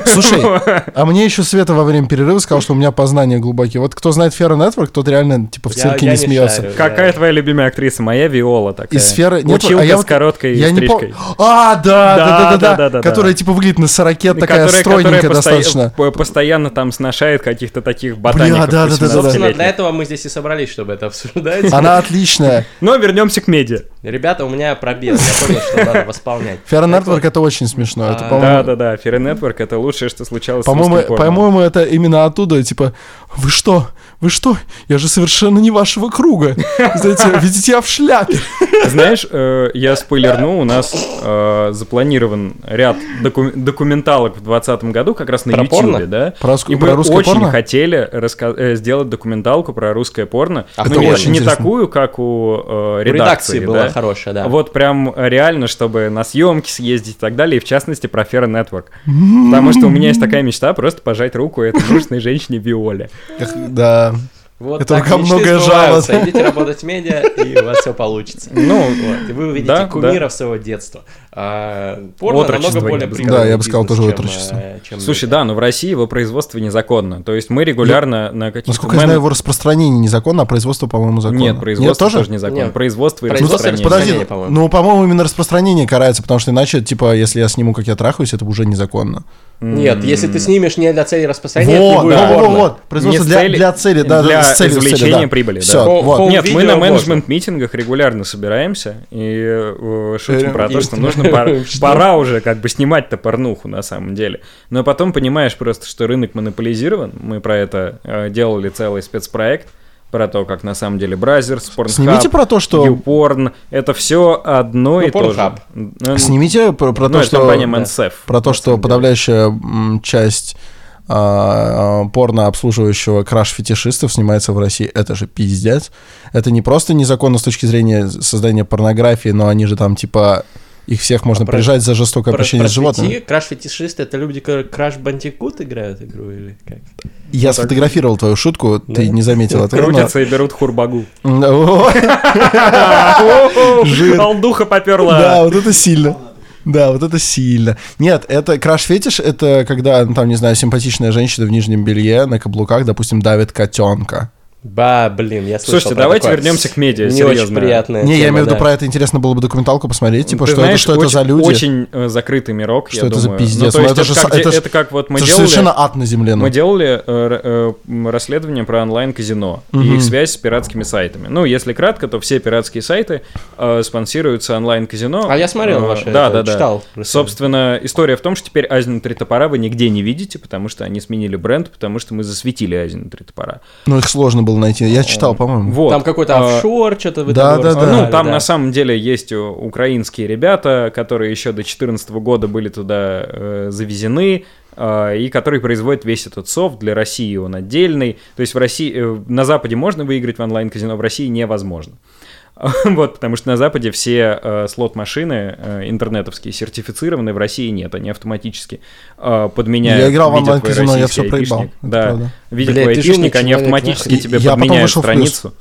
Speaker 2: Слушай, <laughs> а мне еще Света во время перерыва сказал, что у меня познания глубокие. Вот кто знает Фера Network, тот реально типа в цирке
Speaker 1: я
Speaker 2: не
Speaker 1: не
Speaker 2: смеется.
Speaker 1: шарю.
Speaker 3: Какая твоя любимая актриса? Моя Виола такая.
Speaker 2: Из сферы... Нет,
Speaker 3: Училка
Speaker 2: а я
Speaker 3: с
Speaker 2: вот-
Speaker 3: короткой
Speaker 2: я не
Speaker 3: стрижкой.
Speaker 2: А, да, да, да, да, да,
Speaker 3: Да-да-да-да-да.
Speaker 2: Которая типа выглядит на 40 такая
Speaker 3: Которая-
Speaker 2: стройненькая достаточно.
Speaker 3: по- Постоянно там сношает каких-то таких ботаников
Speaker 2: да, да, да, да, да.
Speaker 3: 18-летних.
Speaker 1: Собственно, для этого мы здесь и собрались, чтобы это обсуждать. <laughs>
Speaker 2: Она отличная.
Speaker 3: Но вернемся к медиа.
Speaker 1: Ребята, у меня пробел, я понял, что надо восполнять.
Speaker 2: Фера
Speaker 1: вот,
Speaker 2: это очень смешно.
Speaker 1: А,
Speaker 3: Да, да, да. Ферри Network это лучшее, что случалось
Speaker 2: По-моему, по-моему, это именно оттуда, типа, вы что, вы что, я же совершенно не вашего круга. Знаете, <laughs> видите, я в шляпе.
Speaker 3: Знаешь, э, я спойлерну, у нас э, запланирован ряд доку- документалок в 2020 году, как раз на YouTube,
Speaker 1: порно?
Speaker 3: да?
Speaker 2: Про, русскую-
Speaker 3: И мы очень
Speaker 2: порно?
Speaker 3: хотели раска- э, сделать документалку про русское порно.
Speaker 1: Это
Speaker 3: Ну, не,
Speaker 2: очень
Speaker 3: не
Speaker 2: интересно.
Speaker 3: такую, как у э,
Speaker 1: У
Speaker 3: редакции,
Speaker 1: редакции была
Speaker 3: да.
Speaker 1: хорошая, да.
Speaker 3: Вот прям реально, чтобы на съемки съездить и так далее, и в частности про Фера Network. <laughs> Потому что у меня есть такая мечта просто пожать руку этой <laughs> мужественной женщине Виоле.
Speaker 2: Эх, Да.
Speaker 1: Вот
Speaker 2: Это рука многое жалоб.
Speaker 1: Идите работать в медиа, и у вас все получится.
Speaker 3: Ну,
Speaker 1: Вот, и вы увидите
Speaker 3: да,
Speaker 1: кумиров своего детства. А, порно
Speaker 3: Отрочество,
Speaker 1: намного
Speaker 3: я
Speaker 1: более
Speaker 2: сказал. Да, я бы сказал,
Speaker 1: бизнес,
Speaker 2: тоже
Speaker 1: чем,
Speaker 2: отрочество.
Speaker 1: э, чем
Speaker 3: Слушай,
Speaker 1: медиа.
Speaker 3: да, но в России его производство незаконно. То есть мы регулярно на каких-то...
Speaker 2: Насколько я
Speaker 3: мен-
Speaker 2: знаю, его распространение незаконно, а производство, по-моему, законно.
Speaker 3: Нет, производство
Speaker 2: тоже?
Speaker 3: тоже незаконно.
Speaker 1: Нет.
Speaker 3: Производство и
Speaker 1: Производство
Speaker 3: распространение.
Speaker 2: Подожди,
Speaker 1: по-моему.
Speaker 2: ну, по-моему, именно распространение карается, потому что иначе, типа, если я сниму, как я трахаюсь, это уже незаконно.
Speaker 1: Нет, если ты снимешь не для цели распространения, это не
Speaker 2: Вот,
Speaker 1: будет
Speaker 2: да, вот, вот, вот. Производство для,
Speaker 3: цели-
Speaker 2: для цели, да,
Speaker 3: для
Speaker 2: с целью,
Speaker 3: извлечения
Speaker 2: да.
Speaker 3: прибыли, да.
Speaker 2: Всё,
Speaker 1: Хо-
Speaker 2: вот.
Speaker 3: Нет, мы на
Speaker 1: management
Speaker 3: meeting ах регулярно собираемся и э, шутим про то, что нужно пора, <laughs> пора уже как бы снимать-то порнуху на самом деле. Но потом понимаешь просто, что рынок монополизирован. Мы про это э, делали целый спецпроект про то, как на самом деле Brazzers, Pornhub,
Speaker 2: Снимите про то, что...
Speaker 3: YouPorn, это все одно
Speaker 1: Ну,
Speaker 3: и то же. Ну,
Speaker 2: Снимите про, про
Speaker 3: ну,
Speaker 2: то, что...
Speaker 3: компания
Speaker 1: да.
Speaker 3: Mansef,
Speaker 2: Про то, что подавляющая часть а, порно обслуживающего краш-фетишистов снимается в России. Это же пиздец. Это не просто незаконно с точки зрения создания порнографии, но они же там типа их всех можно
Speaker 1: А про-
Speaker 2: прижать за жестокое
Speaker 1: Про-
Speaker 2: обращение с животными.
Speaker 1: Краш-фетишисты — это люди, которые Краш Бандикут играют игру или как?
Speaker 2: Я сфотографировал твою шутку, ты
Speaker 1: Да.
Speaker 2: не заметил этого. но-
Speaker 3: Крутятся и берут хурбагу. Алдуха поперла.
Speaker 2: Да, вот это сильно. Да, вот это сильно. Нет, это краш-фетиш, это когда, ну, там, не знаю, симпатичная женщина в нижнем белье на каблуках, допустим, давит котенка.
Speaker 1: Ба, блин, я слышал
Speaker 3: Слушайте,
Speaker 1: про
Speaker 3: давайте
Speaker 1: такое.
Speaker 3: вернемся к медиа,
Speaker 1: Не
Speaker 3: серьезно.
Speaker 1: очень приятная
Speaker 2: Не, я
Speaker 1: тема,
Speaker 2: имею в виду
Speaker 1: да.
Speaker 2: про это интересно было бы документалку посмотреть, типа,
Speaker 3: Ты
Speaker 2: что,
Speaker 3: знаешь,
Speaker 2: это, что это
Speaker 3: очень,
Speaker 2: за люди.
Speaker 3: Очень э, закрытый мирок,
Speaker 2: Что
Speaker 3: я
Speaker 2: это за
Speaker 3: думаю.
Speaker 2: пиздец?
Speaker 3: Ну, то
Speaker 2: Ну,
Speaker 3: есть
Speaker 2: это
Speaker 3: это,
Speaker 2: же
Speaker 3: как,
Speaker 2: это
Speaker 3: это как вот мы
Speaker 2: это
Speaker 3: делали...
Speaker 2: совершенно ад на земле. ну.
Speaker 3: Мы делали э, э, расследование про онлайн-казино и
Speaker 2: Мгм.
Speaker 3: их связь с пиратскими сайтами. Ну, если кратко, то все пиратские сайты э, спонсируются онлайн-казино.
Speaker 1: А я смотрел
Speaker 3: Э,
Speaker 1: ваши,
Speaker 3: Да,
Speaker 1: это,
Speaker 3: да, да.
Speaker 1: читал.
Speaker 3: Собственно, история в том, что теперь Азин три топора вы нигде не видите, потому что они сменили бренд, потому что мы засветили Азин три топора.
Speaker 2: Ну, их сложно было найти. Я читал, по-моему.
Speaker 3: Вот.
Speaker 1: Там какой-то
Speaker 3: А,
Speaker 1: офшор, что-то вы
Speaker 2: Да, да, да.
Speaker 1: рассказали,
Speaker 3: Ну, там
Speaker 1: да.
Speaker 3: на самом деле есть украинские ребята, которые еще до 2014 года были туда э, завезены, э, и которые производят весь этот софт для России, он отдельный. То есть в России, э, на Западе можно выиграть в онлайн-казино, в России невозможно. <laughs> Вот, потому что на Западе все э, слот-машины э, интернетовские сертифицированы, в России нет, они автоматически э, подменяют.
Speaker 2: Я играл в онлайн-казино, я все проебал.
Speaker 3: Да, видят твой айпишник, они автоматически тебе
Speaker 2: Я
Speaker 3: подменяют страницу.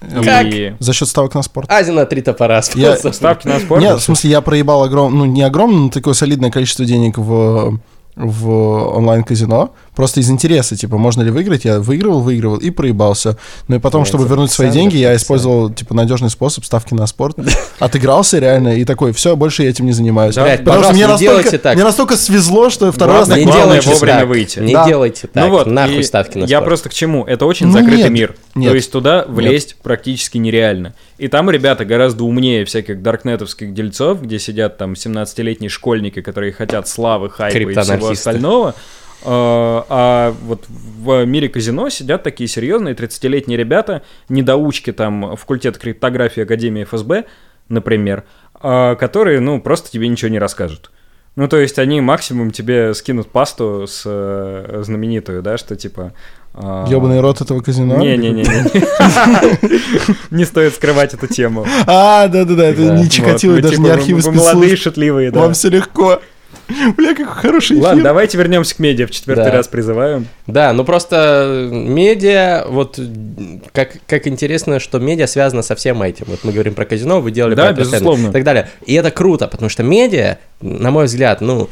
Speaker 1: Как?
Speaker 3: И
Speaker 2: За счет ставок на спорт.
Speaker 1: Азина три топора
Speaker 2: Я-
Speaker 3: ставки на спорт.
Speaker 2: Нет, в смысле, я проебал огром... ну, не огромное, но такое солидное количество денег в, в онлайн-казино. Просто из интереса, типа, можно ли выиграть? Я выигрывал, выигрывал и проебался. Ну и потом,
Speaker 1: Нет,
Speaker 2: чтобы вернуть свои деньги, я использовал, типа, надежный способ ставки на спорт. Отыгрался реально и такой, все, больше я этим не занимаюсь.
Speaker 1: Блядь,
Speaker 2: Потому что мне
Speaker 1: не делайте
Speaker 2: настолько,
Speaker 1: так.
Speaker 2: мне настолько свезло, что второй раз так
Speaker 1: Не делайте
Speaker 3: вовремя выйти.
Speaker 1: Не
Speaker 2: Да.
Speaker 1: делайте так.
Speaker 3: ну вот,
Speaker 1: Нахуй ставки на
Speaker 3: Я
Speaker 1: спорт.
Speaker 3: просто к чему? Это очень
Speaker 2: Ну
Speaker 3: закрытый
Speaker 2: нет,
Speaker 3: мир.
Speaker 2: нет.
Speaker 3: То есть туда
Speaker 2: Нет.
Speaker 3: влезть практически нереально. И там ребята гораздо умнее всяких даркнетовских дельцов, где сидят там 17-летние школьники, которые хотят славы, хайпа и всего остального. А а вот в мире казино сидят такие серьезные 30-летние ребята, недоучки там факультет криптографии Академии ФСБ, например, а, которые, ну, просто тебе ничего не расскажут. Ну, то есть они максимум тебе скинут пасту с э, знаменитую, да, что типа... а,
Speaker 2: Ёбаный рот этого казино.
Speaker 3: Не-не-не. <laughs> Не стоит скрывать эту тему.
Speaker 2: А, да-да-да, это
Speaker 1: Да.
Speaker 2: не Чикатило, даже
Speaker 3: типа,
Speaker 2: не архивы
Speaker 3: вы молодые, шутливые, да.
Speaker 2: Вам все легко. <laughs> Бля, какой хороший эфир.
Speaker 3: Ладно, давайте вернемся к медиа в четвертый
Speaker 1: Да.
Speaker 3: раз призываем.
Speaker 1: Да, ну просто медиа, вот как, как интересно, что медиа связано со всем этим. Вот мы говорим про казино, вы делали
Speaker 3: Да,
Speaker 1: про
Speaker 3: безусловно.
Speaker 1: и так далее. И это круто, потому что медиа, на мой взгляд, ну,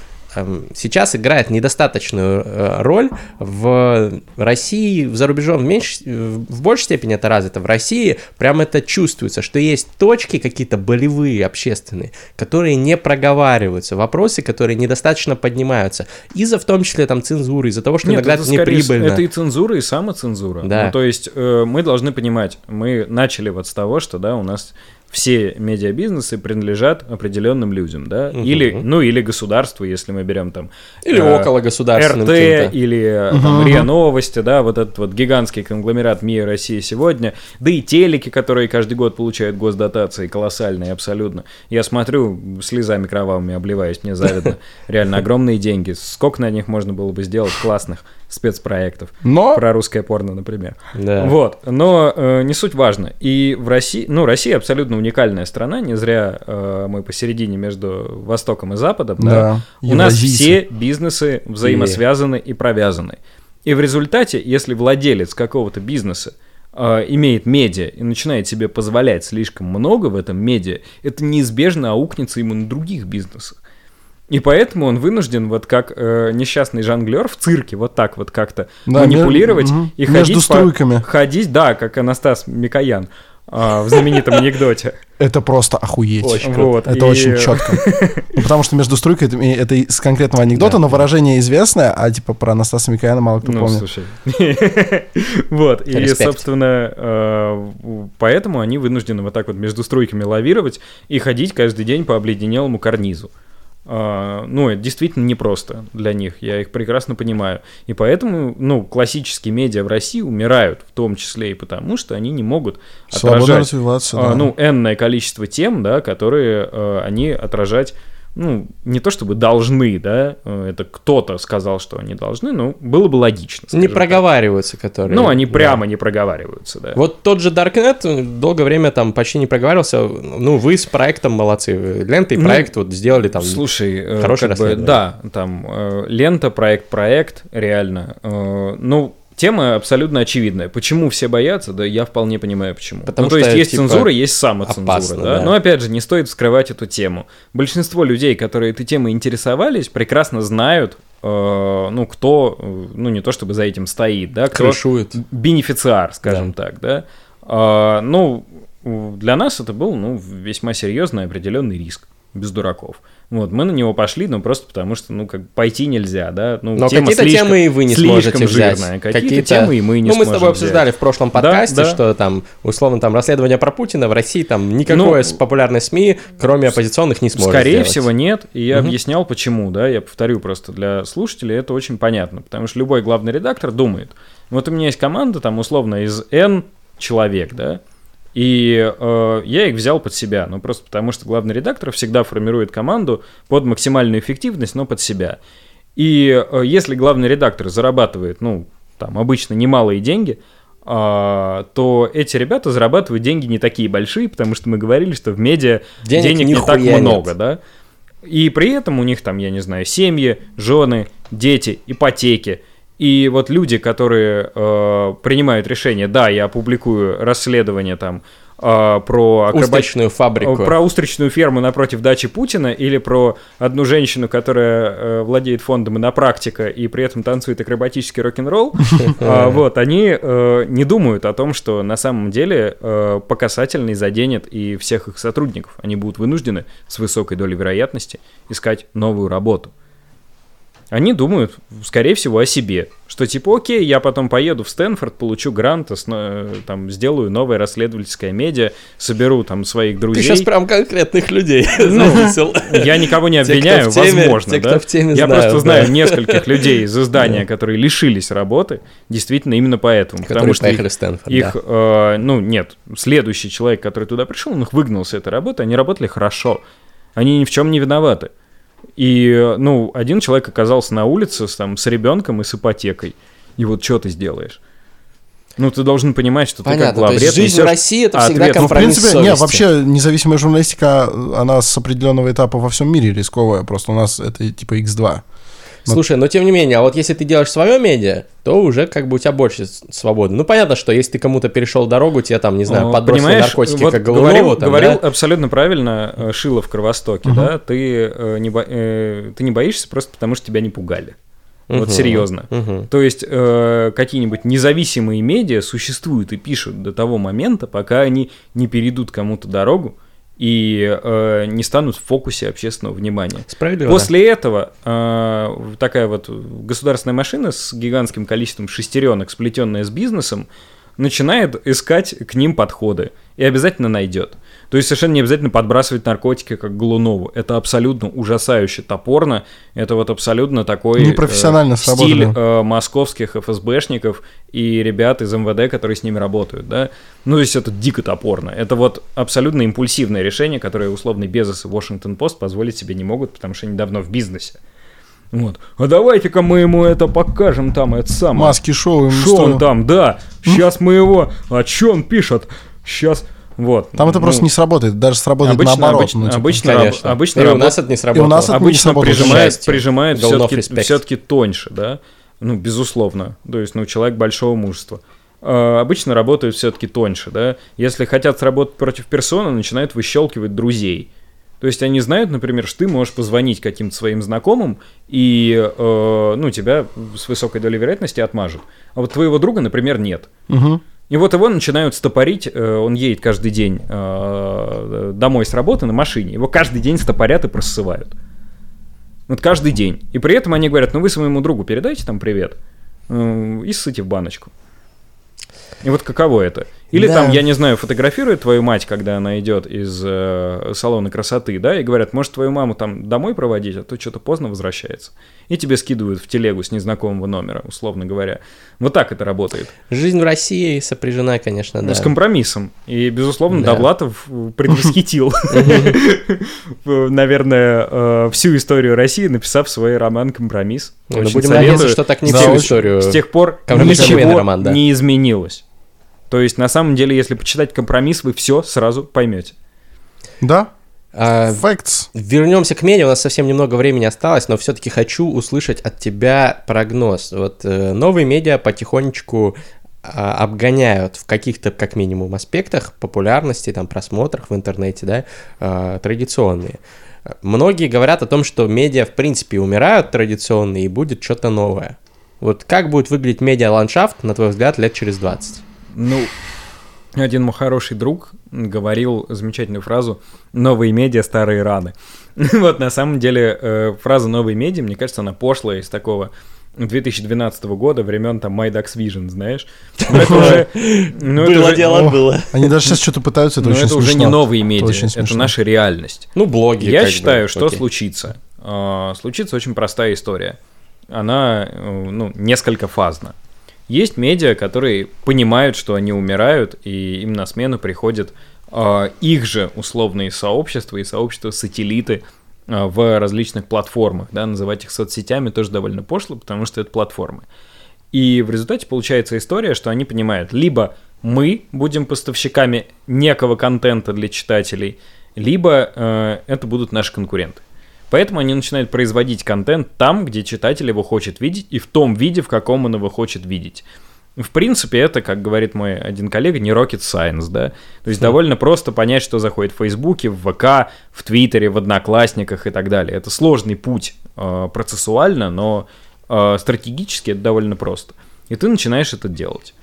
Speaker 1: сейчас играет недостаточную э, роль в России, в за рубежом в, меньшей, в большей степени это развито. В России прям это чувствуется, что есть точки какие-то болевые, общественные, которые не проговариваются, вопросы, которые недостаточно поднимаются. Из-за в том числе там цензуры, из-за того, что
Speaker 3: Нет,
Speaker 1: иногда
Speaker 3: это
Speaker 1: это неприбыльно.
Speaker 3: Это и цензура, и самоцензура.
Speaker 1: Да.
Speaker 3: Ну, то есть э, мы должны понимать, мы начали вот с того, что да, у нас все медиабизнесы принадлежат определенным людям, да,
Speaker 1: Мгм.
Speaker 3: или, ну, или государству, если мы берем там
Speaker 1: Или
Speaker 3: э,
Speaker 1: около государственным
Speaker 3: РТ или э, там, РИА Новости, да, вот этот вот гигантский конгломерат МИА России сегодня, да и телеки, которые каждый год получают госдотации, колоссальные абсолютно. Я смотрю, слезами кровавыми обливаюсь, мне завидно. <laughs> Реально огромные деньги. Сколько на них можно было бы сделать классных спецпроектов?
Speaker 2: Но
Speaker 3: Про русское порно, например.
Speaker 1: Да.
Speaker 3: Вот, но э, не суть важно. И в России, ну, Россия абсолютно уникальная страна, не зря э, мы посередине между Востоком и Западом, да.
Speaker 2: Да,
Speaker 3: У нас все бизнесы взаимосвязаны и провязаны. И в результате, если владелец какого-то бизнеса э, имеет медиа и начинает себе позволять слишком много в этом медиа, это неизбежно аукнется ему на других бизнесах. И поэтому он вынужден, вот как э, несчастный жонглер в цирке, вот так вот как-то
Speaker 2: Да,
Speaker 3: манипулировать
Speaker 2: мер-
Speaker 3: и
Speaker 2: Между
Speaker 3: ходить по-
Speaker 2: струйками.
Speaker 3: ходить, да, как Анастас Микоян а, в знаменитом анекдоте.
Speaker 2: это просто охуеть.
Speaker 1: Очень
Speaker 3: Вот,
Speaker 2: Это
Speaker 3: и-
Speaker 2: очень четко. Ну, потому что между стройкой это, это из конкретного анекдота,
Speaker 1: Да.
Speaker 2: но выражение известное, а типа про Анастаса Микояна мало кто
Speaker 3: Ну,
Speaker 2: помнит.
Speaker 3: слушай. <laughs> Вот, и,
Speaker 1: Респект.
Speaker 3: собственно, э, поэтому они вынуждены вот так вот между стройками лавировать и ходить каждый день по обледенелому карнизу. А, Ну, это действительно непросто для них, я их прекрасно понимаю. И поэтому, ну, классические медиа в России умирают, в том числе и потому, что они не могут
Speaker 2: Свободно
Speaker 3: отражать
Speaker 2: развиваться,
Speaker 3: а,
Speaker 2: да.
Speaker 3: ну, энное количество тем, да, которые э, они отражать, ну, не то чтобы должны, да, э, это кто-то сказал, что они должны, но было бы логично.
Speaker 1: Не
Speaker 3: скажем так.
Speaker 1: проговариваются, которые...
Speaker 3: Ну, они
Speaker 1: да.
Speaker 3: прямо не проговариваются, да.
Speaker 1: Вот тот же Darknet долгое время там почти не проговаривался. Ну, вы с проектом молодцы. Лента и
Speaker 3: Ну,
Speaker 1: проект вот сделали там...
Speaker 3: Слушай, э,
Speaker 1: хорошее
Speaker 3: как бы, да, там э, лента, проект, проект, реально. Э, ну, тема абсолютно очевидная. Почему все боятся? Да, я вполне понимаю, почему.
Speaker 1: Потому
Speaker 3: ну, то
Speaker 1: что,
Speaker 3: есть есть
Speaker 1: типа,
Speaker 3: цензура, есть самоцензура,
Speaker 1: опасно,
Speaker 3: да?
Speaker 1: да.
Speaker 3: Но опять же, не стоит вскрывать эту тему. Большинство людей, которые этой темой интересовались, прекрасно знают, э, ну, кто, э, ну, не то чтобы за этим стоит, да, кто
Speaker 1: крышует.
Speaker 3: бенефициар, скажем так, да. А, ну, для нас это был, ну, весьма серьезный определенный риск, без дураков. Вот, мы на него пошли, ну, просто потому что, ну, как пойти нельзя, да. Ну,
Speaker 1: Но какие-то
Speaker 3: слишком-
Speaker 1: темы и вы не сможете взять.
Speaker 3: жирная. Какие-то, темы и мы не
Speaker 1: Ну, мы с
Speaker 3: сможем
Speaker 1: тобой обсуждали
Speaker 3: взять.
Speaker 1: в прошлом
Speaker 3: Да,
Speaker 1: подкасте,
Speaker 3: да.
Speaker 1: что там, условно, там расследование про Путина в России там никакое
Speaker 3: Ну,
Speaker 1: с популярной СМИ, кроме оппозиционных, не сможет
Speaker 3: Скорее
Speaker 1: сделать.
Speaker 3: всего, нет. И я
Speaker 1: Мгм.
Speaker 3: объяснял, почему, да. Я повторю просто для слушателей, это очень понятно. Потому что любой главный редактор думает, вот у меня есть команда, там, условно, из N человек, да, и э, я их взял под себя, ну просто потому что главный редактор всегда формирует команду под максимальную эффективность, но под себя. И э, если главный редактор зарабатывает, ну, там, обычно немалые деньги, а, то эти ребята зарабатывают деньги не такие большие, потому что мы говорили, что в медиа
Speaker 1: Денег
Speaker 3: денег, не так
Speaker 1: нет.
Speaker 3: много, да. И при этом у них там, я не знаю, семьи, жены, дети, ипотеки. И вот люди, которые э, принимают решение, да, я опубликую расследование там э, про акроба-
Speaker 1: Устричную фабрику.
Speaker 3: про устричную ферму напротив дачи Путина или про одну женщину, которая э, владеет фондом инопрактика и при этом танцует акробатический рок-н-ролл, <laughs> а, вот, они э, не думают о том, что на самом деле э, по касательной заденет и всех их сотрудников. Они будут вынуждены с высокой долей вероятности искать новую работу. Они думают, скорее всего, о себе. Что типа, окей, я потом поеду в Стэнфорд, получу грант, осно- там, сделаю новое расследовательское медиа, соберу там своих
Speaker 1: Ты
Speaker 3: друзей.
Speaker 1: сейчас прям конкретных людей <laughs>
Speaker 3: Ну,
Speaker 1: заметил.
Speaker 3: Я никого не обвиняю, возможно, да. Я просто знаю нескольких людей из издания, которые лишились работы, действительно именно поэтому. Потому что их, э, ну нет, следующий человек, который туда пришел, он их выгнал с этой работы, они работали хорошо, они ни в чем не виноваты. И, ну, один человек оказался на улице с, там, с ребенком и с ипотекой. И вот что ты сделаешь? Ну, ты должен понимать, что ты как
Speaker 1: Понятно, то
Speaker 3: главред
Speaker 1: есть жизнь в России это всегда
Speaker 3: ответ.
Speaker 2: Ну, в
Speaker 1: компромисс
Speaker 2: принципе,
Speaker 1: совести.
Speaker 2: вообще независимая журналистика, она с определенного этапа во всем мире рисковая. Просто у нас это типа X2.
Speaker 1: Слушай, но тем не менее, а вот если ты делаешь свое медиа, то уже как бы у тебя больше свободы. Ну, понятно, что если ты кому-то перешел дорогу, тебе там, не знаю,
Speaker 3: О,
Speaker 1: подбросили
Speaker 3: понимаешь,
Speaker 1: наркотики,
Speaker 3: вот
Speaker 1: как
Speaker 3: говорил,
Speaker 1: там,
Speaker 3: говорил
Speaker 1: да?
Speaker 3: абсолютно правильно э, Шило в Кровостоке, да, ты, э, не бо- э, ты не боишься просто потому, что тебя не пугали. Вот
Speaker 1: Мгм,
Speaker 3: серьезно.
Speaker 1: мгм.
Speaker 3: То есть э, какие-нибудь независимые медиа существуют и пишут до того момента, пока они не перейдут кому-то дорогу и э, не станут в фокусе общественного внимания.
Speaker 1: Справедливо,
Speaker 3: После этого э, такая вот государственная машина с гигантским количеством шестеренок, сплетенная с бизнесом, начинает искать к ним подходы и обязательно найдет. То есть совершенно не обязательно подбрасывать наркотики как Голунову. Это абсолютно ужасающе топорно. Это вот абсолютно такой
Speaker 2: Непрофессионально
Speaker 3: э, стиль э, московских ФСБшников и ребят из МВД, которые с ними работают, да. Ну, то есть это дико топорно. Это вот абсолютно импульсивное решение, которое условный Безос и Post позволить себе не могут, потому что они давно в бизнесе. Вот. А давайте-ка мы ему это покажем там, это самое.
Speaker 2: Маски шоу ему
Speaker 3: Что он там, да. Сейчас мы его... А что он пишет? Сейчас... Вот.
Speaker 2: Там это просто
Speaker 3: Ну,
Speaker 2: не сработает, даже сработает
Speaker 3: обычно,
Speaker 2: наоборот.
Speaker 3: обычно,
Speaker 2: ну, типа.
Speaker 3: обычно,
Speaker 1: Конечно.
Speaker 3: обычно
Speaker 1: и у
Speaker 3: работ-
Speaker 1: нас это не сработало.
Speaker 2: нас это не
Speaker 3: обычно
Speaker 2: сработало, к
Speaker 3: прижимает, прижимает все-таки,
Speaker 1: респект.
Speaker 3: тоньше, да? Ну, безусловно. То есть, ну, человек большого мужества. А, обычно работают все-таки тоньше, да? Если хотят сработать против персоны, начинают выщелкивать друзей. То есть они знают, например, что ты можешь позвонить каким-то своим знакомым, и, э, ну, тебя с высокой долей вероятности отмажут. А вот твоего друга, например, нет.
Speaker 2: Мгм.
Speaker 3: И вот его начинают стопорить, э, он едет каждый день э, домой с работы на машине, его каждый день стопорят и просывают. Вот каждый день. И при этом они говорят, ну вы своему другу передайте там привет э, и ссыте в баночку. И вот каково это? Или
Speaker 1: Да.
Speaker 3: там, я не знаю, фотографируют твою мать, когда она идет из э, салона красоты, да, и говорят, может, твою маму там домой проводить, а то что-то поздно возвращается. И тебе скидывают в телегу с незнакомого номера, условно говоря. Вот так это работает.
Speaker 1: Жизнь в России сопряжена, конечно, да.
Speaker 3: Ну, С компромиссом. И, безусловно,
Speaker 1: Да.
Speaker 3: Довлатов э, предвосхитил, <laughs> наверное, э, всю историю России, написав свой роман «Компромисс».
Speaker 1: Ну, будем надеяться, что так не всю историю.
Speaker 3: С тех пор ничего не изменилось. То есть, на самом деле, если почитать «Компромисс», вы все сразу поймете.
Speaker 2: Да,
Speaker 1: А,
Speaker 2: facts.
Speaker 1: Вернемся к медиа, у нас совсем немного времени осталось, но все-таки хочу услышать от тебя прогноз. Вот э, новые медиа потихонечку а, обгоняют в каких-то, как минимум, аспектах популярности, там, просмотрах в интернете, да, а, традиционные. Многие говорят о том, что медиа, в принципе, умирают традиционные, и будет что-то новое. Вот как будет выглядеть медиа-ландшафт, на твой взгляд, лет через 20?
Speaker 3: Ну, один мой хороший друг говорил замечательную фразу «новые медиа, старые раны». <laughs> Вот, на самом деле, э, фраза «новые медиа», мне кажется, она пошлая из такого 2012 года, времен там My Ducks Vision, знаешь. Но это уже... ну, это уже- <laughs>
Speaker 2: О,
Speaker 1: было.
Speaker 2: Они даже сейчас что-то пытаются, это
Speaker 3: но
Speaker 2: очень
Speaker 3: это уже не новые медиа, это наша реальность.
Speaker 1: Ну, блоги.
Speaker 3: Я
Speaker 1: бы,
Speaker 3: считаю, что
Speaker 1: окей.
Speaker 3: случится. А, Случится очень простая история. Она, э, ну, несколько фазна. Есть медиа, которые понимают, что они умирают, и им на смену приходят а, их же условные сообщества и сообщества-сателлиты а, в различных платформах. Да, называть их соцсетями тоже довольно пошло, потому что это платформы. И в результате получается история, что они понимают, либо мы будем поставщиками некого контента для читателей, либо э, это будут наши конкуренты. Поэтому они начинают производить контент там, где читатель его хочет видеть, и в том виде, в каком он его хочет видеть. В принципе, это, как говорит мой один коллега, не rocket science, да. То есть довольно просто понять, что заходит в Фейсбуке, в ВК, в Твиттере, в Одноклассниках и так далее. Это сложный путь э, процессуально, но э, стратегически это довольно просто. И ты начинаешь это делать.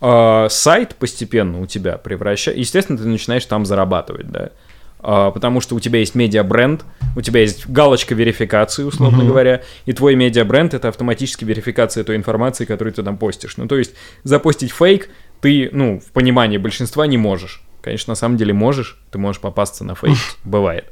Speaker 3: А, сайт постепенно у тебя превращается... Естественно, ты начинаешь там зарабатывать, да. А, потому что у тебя есть медиа-бренд, у тебя есть галочка верификации, условно говоря, и твой медиа-бренд — это автоматически верификация той информации, которую ты там постишь. Ну, то есть запостить фейк ты, ну, в понимании большинства не можешь. Конечно, на самом деле можешь, ты можешь попасться на фейк, <laughs> бывает.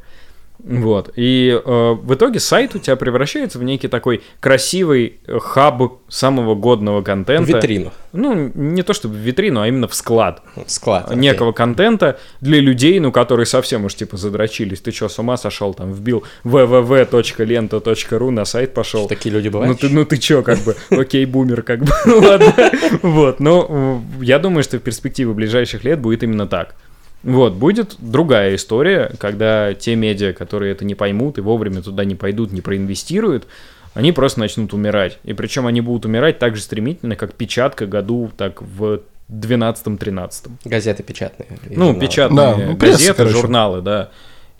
Speaker 3: Вот. И э, в итоге сайт у тебя превращается в некий такой красивый э, хаб самого годного контента.
Speaker 1: Витрину.
Speaker 3: Ну, не то чтобы в витрину, а именно в склад
Speaker 1: Склад. окей.
Speaker 3: некого контента для людей, ну, которые совсем уж типа задрочились. Ты что, с ума сошел? Там вбил www.lenta.ru на сайт пошел.
Speaker 1: Такие люди
Speaker 3: Ну
Speaker 1: бывают?
Speaker 3: ты, ну ты чё, как бы, <laughs> окей, бумер, как бы, <laughs> ладно. Вот, но э, я думаю, что в перспективе ближайших лет будет именно так. Вот, будет другая история, когда те медиа, которые это не поймут и вовремя туда не пойдут, не проинвестируют, они просто начнут умирать. И причем они будут умирать так же стремительно, как печатка году так в 12-13.
Speaker 1: Газеты печатные.
Speaker 3: Ну,
Speaker 1: журналы.
Speaker 3: печатные
Speaker 2: Да, ну, пресса,
Speaker 3: газеты,
Speaker 2: короче.
Speaker 3: журналы, да.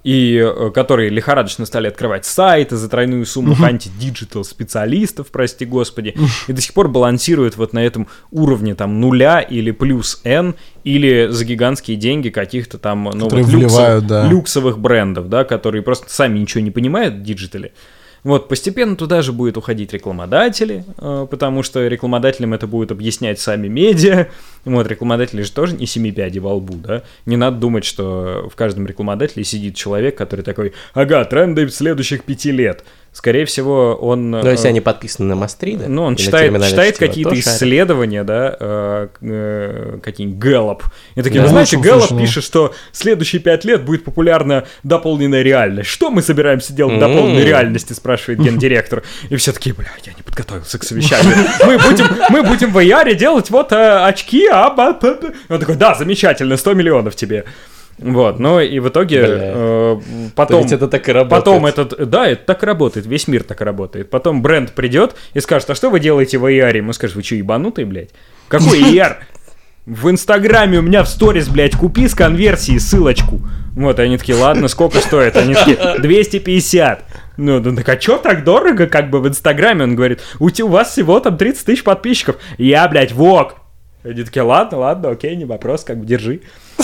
Speaker 3: И э, которые лихорадочно стали открывать сайты за тройную сумму анти- digital специалистов, прости господи, и до сих пор балансируют вот на этом уровне там нуля или плюс N, или за гигантские деньги каких-то там ну,
Speaker 2: Которые
Speaker 3: вот люксов-
Speaker 2: вливают, да.
Speaker 3: люксовых брендов, да, которые просто сами ничего не понимают в digital е. Вот, постепенно туда же будет уходить рекламодатели, э, потому что рекламодателям это будут объяснять сами медиа. Вот, рекламодатели же тоже не семи пядей во лбу, да? Не надо думать, что в каждом рекламодателе сидит человек, который такой, ага, тренды следующих пяти лет. Скорее всего, он...
Speaker 1: Но если
Speaker 3: э,
Speaker 1: они подписаны на Мастрida,
Speaker 3: ну, он читает, читает какие-то исследования, да, э, э, какие-нибудь Гэллоп. И такие,
Speaker 1: Да.
Speaker 3: ну, знаете, Гэллоп
Speaker 2: ну.
Speaker 3: пишет, что следующие пять лет будет популярна дополненная реальность. Что мы собираемся делать в дополненной реальности, спрашивает гендиректор. И все такие, бля, я не подготовился к совещанию. <laughs> Мы будем, мы будем в VR делать вот очки, а ба- ба- ба». Он такой, да, замечательно, 100 миллионов тебе. Вот, ну и в итоге э,
Speaker 1: То
Speaker 3: потом...
Speaker 1: это так и работает.
Speaker 3: Потом этот, да, это так работает, весь мир так работает. Потом бренд придет и скажет, а что вы делаете в AR? Мы скажем, вы что, ебанутые, блядь? Какой <laughs> AR? В Инстаграме у меня в сторис, блядь, купи с конверсией ссылочку. Вот, они такие, ладно, сколько стоит? Они такие, 250. Ну, ну так а чё так дорого, как бы в Инстаграме? Он говорит, у, у вас всего там 30 тысяч подписчиков. Я, блядь, вок. Они такие, ладно, ладно, окей, не вопрос, как бы держи. <laughs>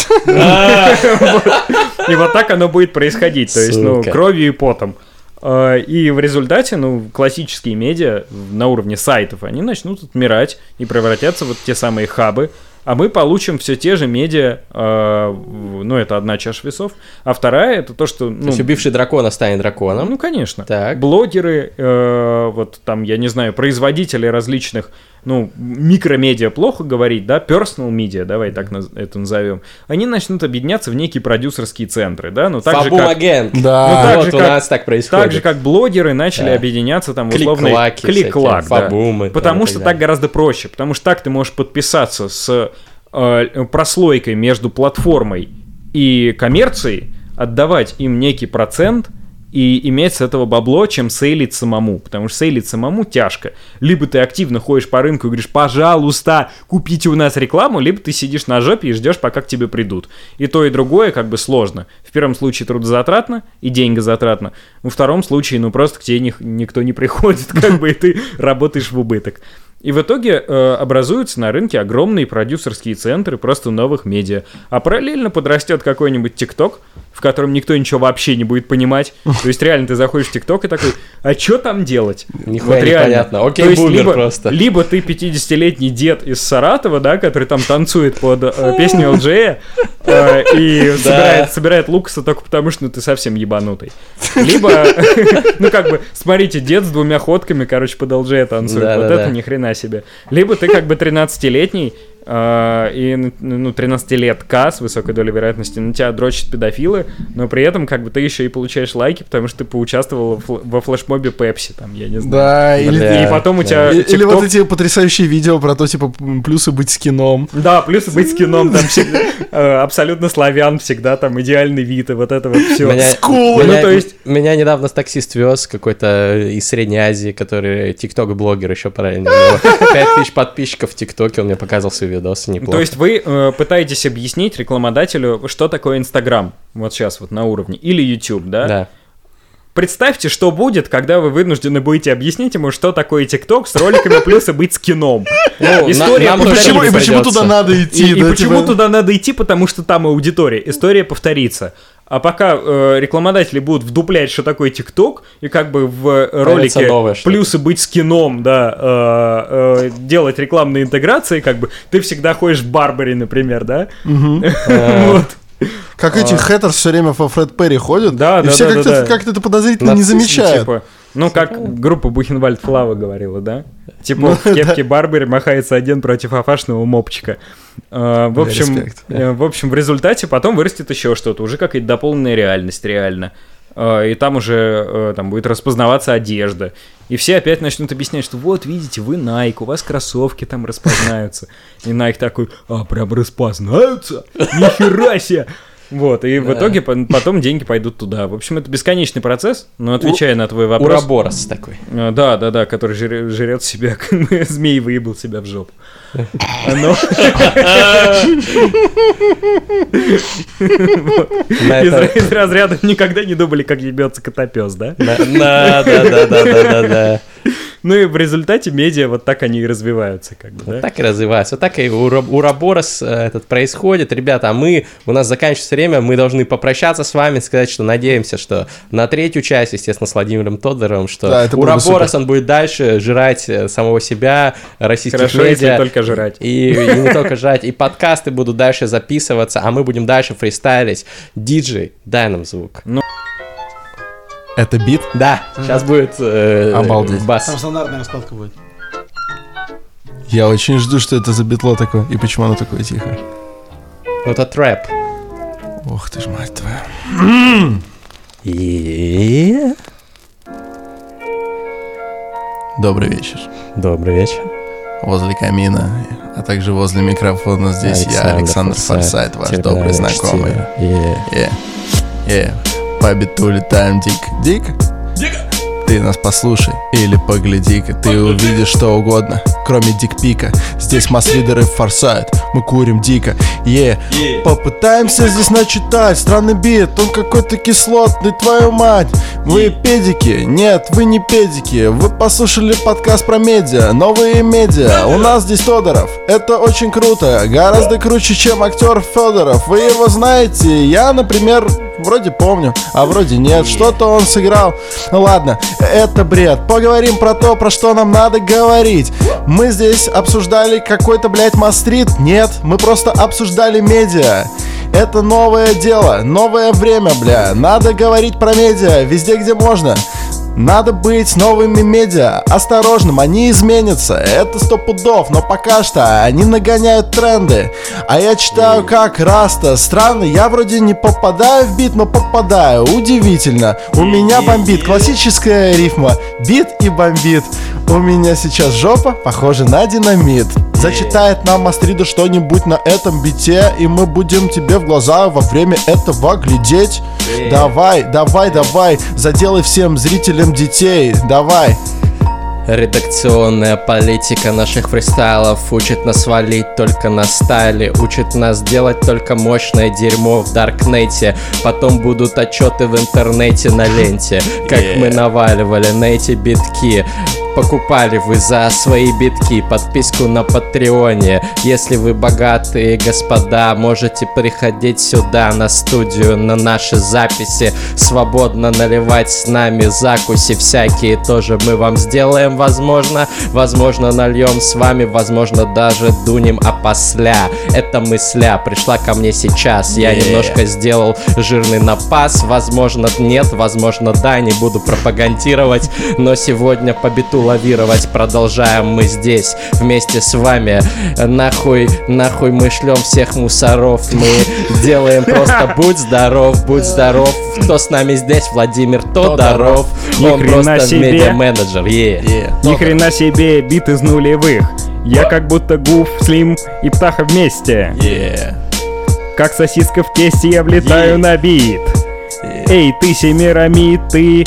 Speaker 3: И вот так оно будет происходить. То есть, ну, кровью и потом. Э, И в результате, ну, классические медиа на уровне сайтов, они начнут отмирать и превратятся в вот те самые хабы, а мы получим все те же медиа, э, ну, это одна чаша весов, а вторая это то, что,
Speaker 1: То
Speaker 3: ну,
Speaker 1: есть убивший дракона станет драконом.
Speaker 3: ну, конечно.
Speaker 1: Так.
Speaker 3: Блогеры, э, вот там, я не знаю, производители различных, ну, микромедиа плохо говорить, да, personal media, давай так наз- это назовем, они начнут объединяться в некие продюсерские центры, да, ну, так же,
Speaker 1: Фабум
Speaker 3: как...
Speaker 1: агент.
Speaker 2: Да.
Speaker 3: Ну, так
Speaker 1: вот
Speaker 3: же,
Speaker 1: у
Speaker 3: как-
Speaker 1: нас так происходит.
Speaker 3: Так же, как блогеры начали
Speaker 1: Да.
Speaker 3: объединяться там в условный
Speaker 1: Клик-клаки
Speaker 3: клик-клак, да.
Speaker 1: фабумы там
Speaker 3: Потому
Speaker 1: и
Speaker 3: что
Speaker 1: так
Speaker 3: гораздо проще, потому что так ты можешь подписаться с прослойкой между платформой и коммерцией, отдавать им некий процент и иметь с этого бабло, чем сейлить самому. Потому что сейлить самому тяжко. Либо ты активно ходишь по рынку и говоришь, пожалуйста, купите у нас рекламу, либо ты сидишь на жопе и ждешь, пока к тебе придут. И то, и другое как бы сложно. В первом случае трудозатратно и деньгозатратно. Во втором случае, ну просто к тебе ни- никто не приходит, <laughs> как бы, и ты работаешь в убыток. И в итоге э, образуются на рынке огромные продюсерские центры просто новых медиа. А параллельно подрастет какой-нибудь ТикТок, в котором никто ничего вообще не будет понимать. То есть реально ты заходишь в ТикТок и такой, а что там делать?
Speaker 1: Нихуя
Speaker 3: Вот реально.
Speaker 1: непонятно. Окей,
Speaker 3: То есть либо,
Speaker 1: просто.
Speaker 3: либо ты 50-летний дед из Саратова, да, который там танцует под э, песню LJ э, и <laughs> собирает, собирает Лукаса только потому, что ну, ты совсем ебанутый. Либо, <laughs> ну как бы, смотрите, дед с двумя ходками, короче, под LJ танцует.
Speaker 1: Да,
Speaker 3: вот
Speaker 1: да,
Speaker 3: это
Speaker 1: да.
Speaker 3: ни хрена себе. Либо ты как бы 13-летний, э, и, ну, 13-летка с высокой долей вероятности на тебя дрочат педофилы, но при этом как бы ты еще и получаешь лайки, потому что ты поучаствовал во фл- во флешмобе Пепси, там, я не знаю.
Speaker 2: Да, или,
Speaker 1: Бля.
Speaker 3: И потом у
Speaker 1: да.
Speaker 3: тебя
Speaker 2: и- или вот
Speaker 3: TikTok-
Speaker 2: эти потрясающие видео про то, типа, плюсы быть скином.
Speaker 3: Да, плюс быть с кином там всегда, э, абсолютно славян всегда, там идеальный вид и вот это вот все.
Speaker 1: Меня,
Speaker 2: Скулы.
Speaker 1: меня-
Speaker 3: Ну, то есть-
Speaker 1: меня недавно таксист вез какой-то из Средней Азии, который тикток-блогер еще параллельно. У него <laughs> 5000 подписчиков в ТикТоке, он мне показал свои видосы, неплохо.
Speaker 3: То есть вы э, пытаетесь объяснить рекламодателю, что такое Инстаграм, вот сейчас вот на уровне, или YouTube, да?
Speaker 1: Да.
Speaker 3: Представьте, что будет, когда вы вынуждены будете объяснить ему, что такое ТикТок с роликами плюс и быть с кином.
Speaker 1: Ну,
Speaker 3: История
Speaker 1: нам тоже
Speaker 2: почему, и почему туда надо идти?
Speaker 3: и
Speaker 2: да,
Speaker 3: почему
Speaker 2: типа?
Speaker 3: туда надо идти? Потому что там аудитория. История повторится. А пока э, рекламодатели будут вдуплять, что такое ТикТок, и как бы в ролике
Speaker 1: новое что-то.
Speaker 3: плюсы быть с кином, да, э, э, делать рекламные интеграции, как бы ты всегда ходишь в Барбаре, например, да? <laughs> Вот.
Speaker 2: Как эти хэттерс все время во Фред Перри ходят,
Speaker 3: Да,
Speaker 2: и
Speaker 3: да,
Speaker 2: все
Speaker 3: да,
Speaker 2: как-то, это подозрительно не замечают.
Speaker 3: Ну, как группа Бухенвальд Флава говорила, да? Типа
Speaker 2: Ну,
Speaker 3: в кепке Барбаре махается один против афашного мопчика. А, в общем, э, в общем, в результате потом вырастет еще что-то, уже какая-то дополненная реальность реально. А, И там уже э, там будет распознаваться одежда. И все опять начнут объяснять, что вот, видите, вы Nike, у вас кроссовки там распознаются. И Nike такой, а, прям распознаются? Нихера себе! Вот, и в
Speaker 1: Да.
Speaker 3: итоге по- потом деньги пойдут туда. В общем, это бесконечный процесс, но отвечая на твой вопрос...
Speaker 1: Ураборос такой.
Speaker 3: А, Да, да, да, который жре- жрет себя, <laughs> как змей выебал себя в жопу.
Speaker 1: На
Speaker 3: из разряда никогда не думали, как ебется котопес, да?
Speaker 1: Да, да, да, да, да, да.
Speaker 3: Ну и в результате медиа вот так они и развиваются, как бы,
Speaker 1: Вот
Speaker 3: да?
Speaker 1: так и развивается. Вот так и ура- Ураборос э, этот происходит. Ребята, а мы, у нас заканчивается время, мы должны попрощаться с вами, сказать, что надеемся, что на третью часть, естественно, с Владимиром Тодоровым, что
Speaker 2: Да,
Speaker 1: Ураборос, он будет дальше жрать э, самого себя, российских
Speaker 3: Хорошо, если
Speaker 1: медиа.
Speaker 3: только жрать.
Speaker 1: И, и не только жрать, и подкасты будут дальше записываться, а мы будем дальше фристайлить. Диджей, дай нам звук.
Speaker 2: Это бит?
Speaker 1: Да, сейчас будет э,
Speaker 2: Обалдеть.
Speaker 1: бас.
Speaker 4: Там стандартная раскладка будет.
Speaker 2: Я очень жду, что это за битло такое. И почему оно такое тихое.
Speaker 1: Ну, это трэп.
Speaker 2: Ох ты ж мать твоя.
Speaker 1: И...
Speaker 2: Добрый вечер.
Speaker 1: Добрый вечер.
Speaker 2: Возле камина, а также возле микрофона здесь я, Александр Форсайт, ваш добрый знакомый.
Speaker 1: Е.
Speaker 2: Е, е, по биту летаем дико, дико. Ты нас послушай или погляди-ка. Ты увидишь что угодно, кроме дикпика Здесь масс-лидеры форсают, мы курим дико Е, попытаемся здесь начитать. Странный бит, он какой-то кислотный, твою мать. Вы педики? Нет, вы не педики. Вы послушали подкаст про медиа, новые медиа. У нас здесь Тодоров, это очень круто. Гораздо круче, чем актер Федоров. Вы его знаете? Я, например, вроде помню, а вроде нет. Что-то он сыграл. Ну ладно, это бред. Поговорим про то, про что нам надо говорить. Мы здесь обсуждали какой-то, блядь, мастрит Нет, мы просто обсуждали медиа. Это новое дело, новое время, бля. Надо говорить про медиа везде, где можно надо быть новыми медиа, осторожным, они изменятся, это сто пудов, но пока что они нагоняют тренды. А я читаю как Раста, странно, я вроде не попадаю в бит, но попадаю, удивительно. У меня бомбит, классическая рифма, бит и бомбит. У меня сейчас жопа похожа на динамит. Зачитает нам Астрида что-нибудь на этом бите, и мы будем тебе в глаза во время этого глядеть. Давай, давай, давай, заделай всем зрителям детей, давай.
Speaker 1: Редакционная политика наших фристайлов учит нас валить только на style е, учит нас делать только мощное дерьмо в Даркнете. Потом будут отчеты в интернете на ленте, как мы наваливали на эти битки. Покупали вы за свои битки подписку на Патреоне. Если вы богатые господа, можете приходить сюда на студию, на наши записи. Свободно наливать с нами закуси всякие тоже мы вам сделаем, возможно. Возможно, нальем с вами, возможно, даже дунем опосля. Это мысля пришла ко мне сейчас. Я
Speaker 2: Yeah.
Speaker 1: немножко сделал жирный напас. Возможно, нет, возможно, да, не буду пропагандировать. Но сегодня по биту лавировать продолжаем мы здесь вместе с вами. Нахуй, нахуй мы шлем всех мусоров. Мы делаем просто <laughs> будь здоров, будь здоров. Кто с нами здесь? Владимир Тодоров. Он просто медиа-менеджер.
Speaker 3: Ни хрена себе, бит из нулевых. Я как будто Гуф, Слим и Птаха вместе.
Speaker 2: Yeah.
Speaker 3: Как сосиска в тесте я влетаю
Speaker 1: Е.
Speaker 3: на бит. Эй, ты Семирамид, ты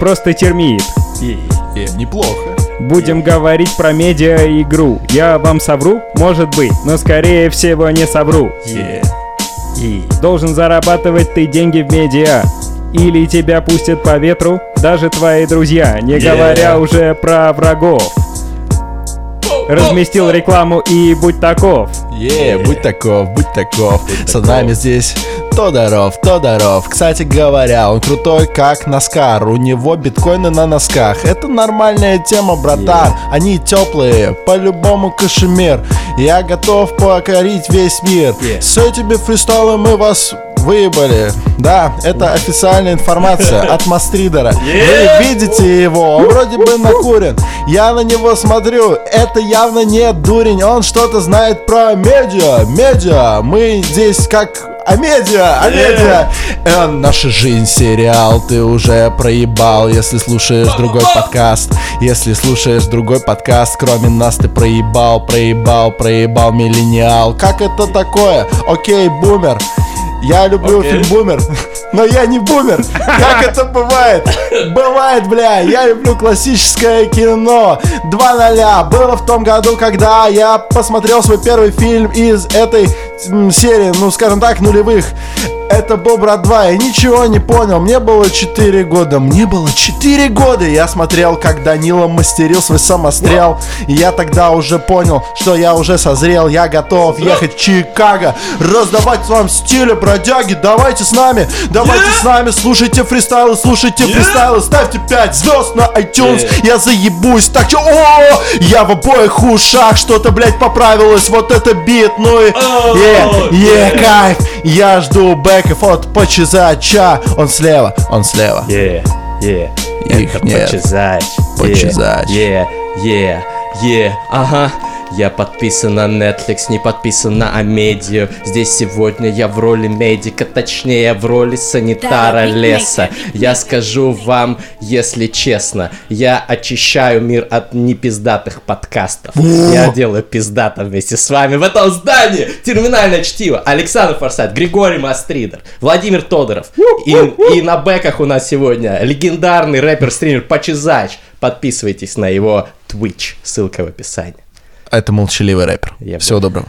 Speaker 3: просто термит.
Speaker 2: Yeah, неплохо.
Speaker 3: Будем говорить про медиа-игру. Я вам совру? Может быть, но скорее всего не совру.
Speaker 2: Yeah.
Speaker 3: Должен зарабатывать ты деньги в медиа. Или тебя пустят по ветру даже твои друзья, не
Speaker 2: Yeah.
Speaker 3: говоря уже про врагов. Разместил рекламу и будь таков.
Speaker 2: Е, будь таков, будь таков. С нами здесь Тодоров, Тодоров. Кстати говоря, он крутой как Наскар. У него биткоины на носках. Это нормальная тема, братан. Они теплые, по-любому кашемир. Я готов покорить весь мир.
Speaker 1: Yeah.
Speaker 2: С этими фристайлами мы вас выебали. Да, это официальная информация от Мастридера. Вы видите его, он вроде бы накурен. Я на него смотрю, это явно не дурень, он что-то знает про медиа. Медиа, мы здесь как а медиа, а медиа. Э, наша жизнь сериал, ты уже проебал, если слушаешь другой подкаст. Если слушаешь другой подкаст, кроме нас ты проебал, проебал, проебал миллениал. Как это такое? Окей, бумер. Я люблю
Speaker 1: Окей.
Speaker 2: фильм «Бумер», но я не бумер. Как это бывает? Бывает, бля. Я люблю классическое кино. Два ноля. Было в том году, когда я посмотрел свой первый фильм из этой серии, ну, скажем так, нулевых. Это был «Брат 2», я ничего не понял, мне было 4 года, мне было 4 года, я смотрел, как Данила мастерил свой самострел, и я тогда уже понял, что я уже созрел, я готов ехать в Чикаго, раздавать вам стиле, бродяги, давайте с нами, давайте с нами, слушайте фристайлы, слушайте фристайлы, ставьте 5 звезд на iTunes, я заебусь, так что, о, я в обоих ушах, что-то, блядь, поправилось, вот это бит, ну и, е, е, кайф, я жду бэков от Почезача, он слева, он слева.
Speaker 1: Е, е,
Speaker 2: Их
Speaker 1: это
Speaker 2: нет.
Speaker 1: почезач.
Speaker 2: Почезач.
Speaker 1: Е, е, е, ага. Я подписан на Netflix, не подписан на Амедию. Здесь сегодня я в роли медика, точнее в роли санитара леса. Я скажу вам, если честно, я очищаю мир от непиздатых подкастов. Я делаю пиздато вместе с вами в этом здании. Терминальное чтиво. Александр Форсайт, Григорий Мастридер, Владимир Тодоров. И, и на бэках у нас сегодня легендарный рэпер-стример Почезач. Подписывайтесь на его Twitch, ссылка в описании.
Speaker 2: Это молчаливый рэпер.
Speaker 1: Я
Speaker 2: Всего доброго.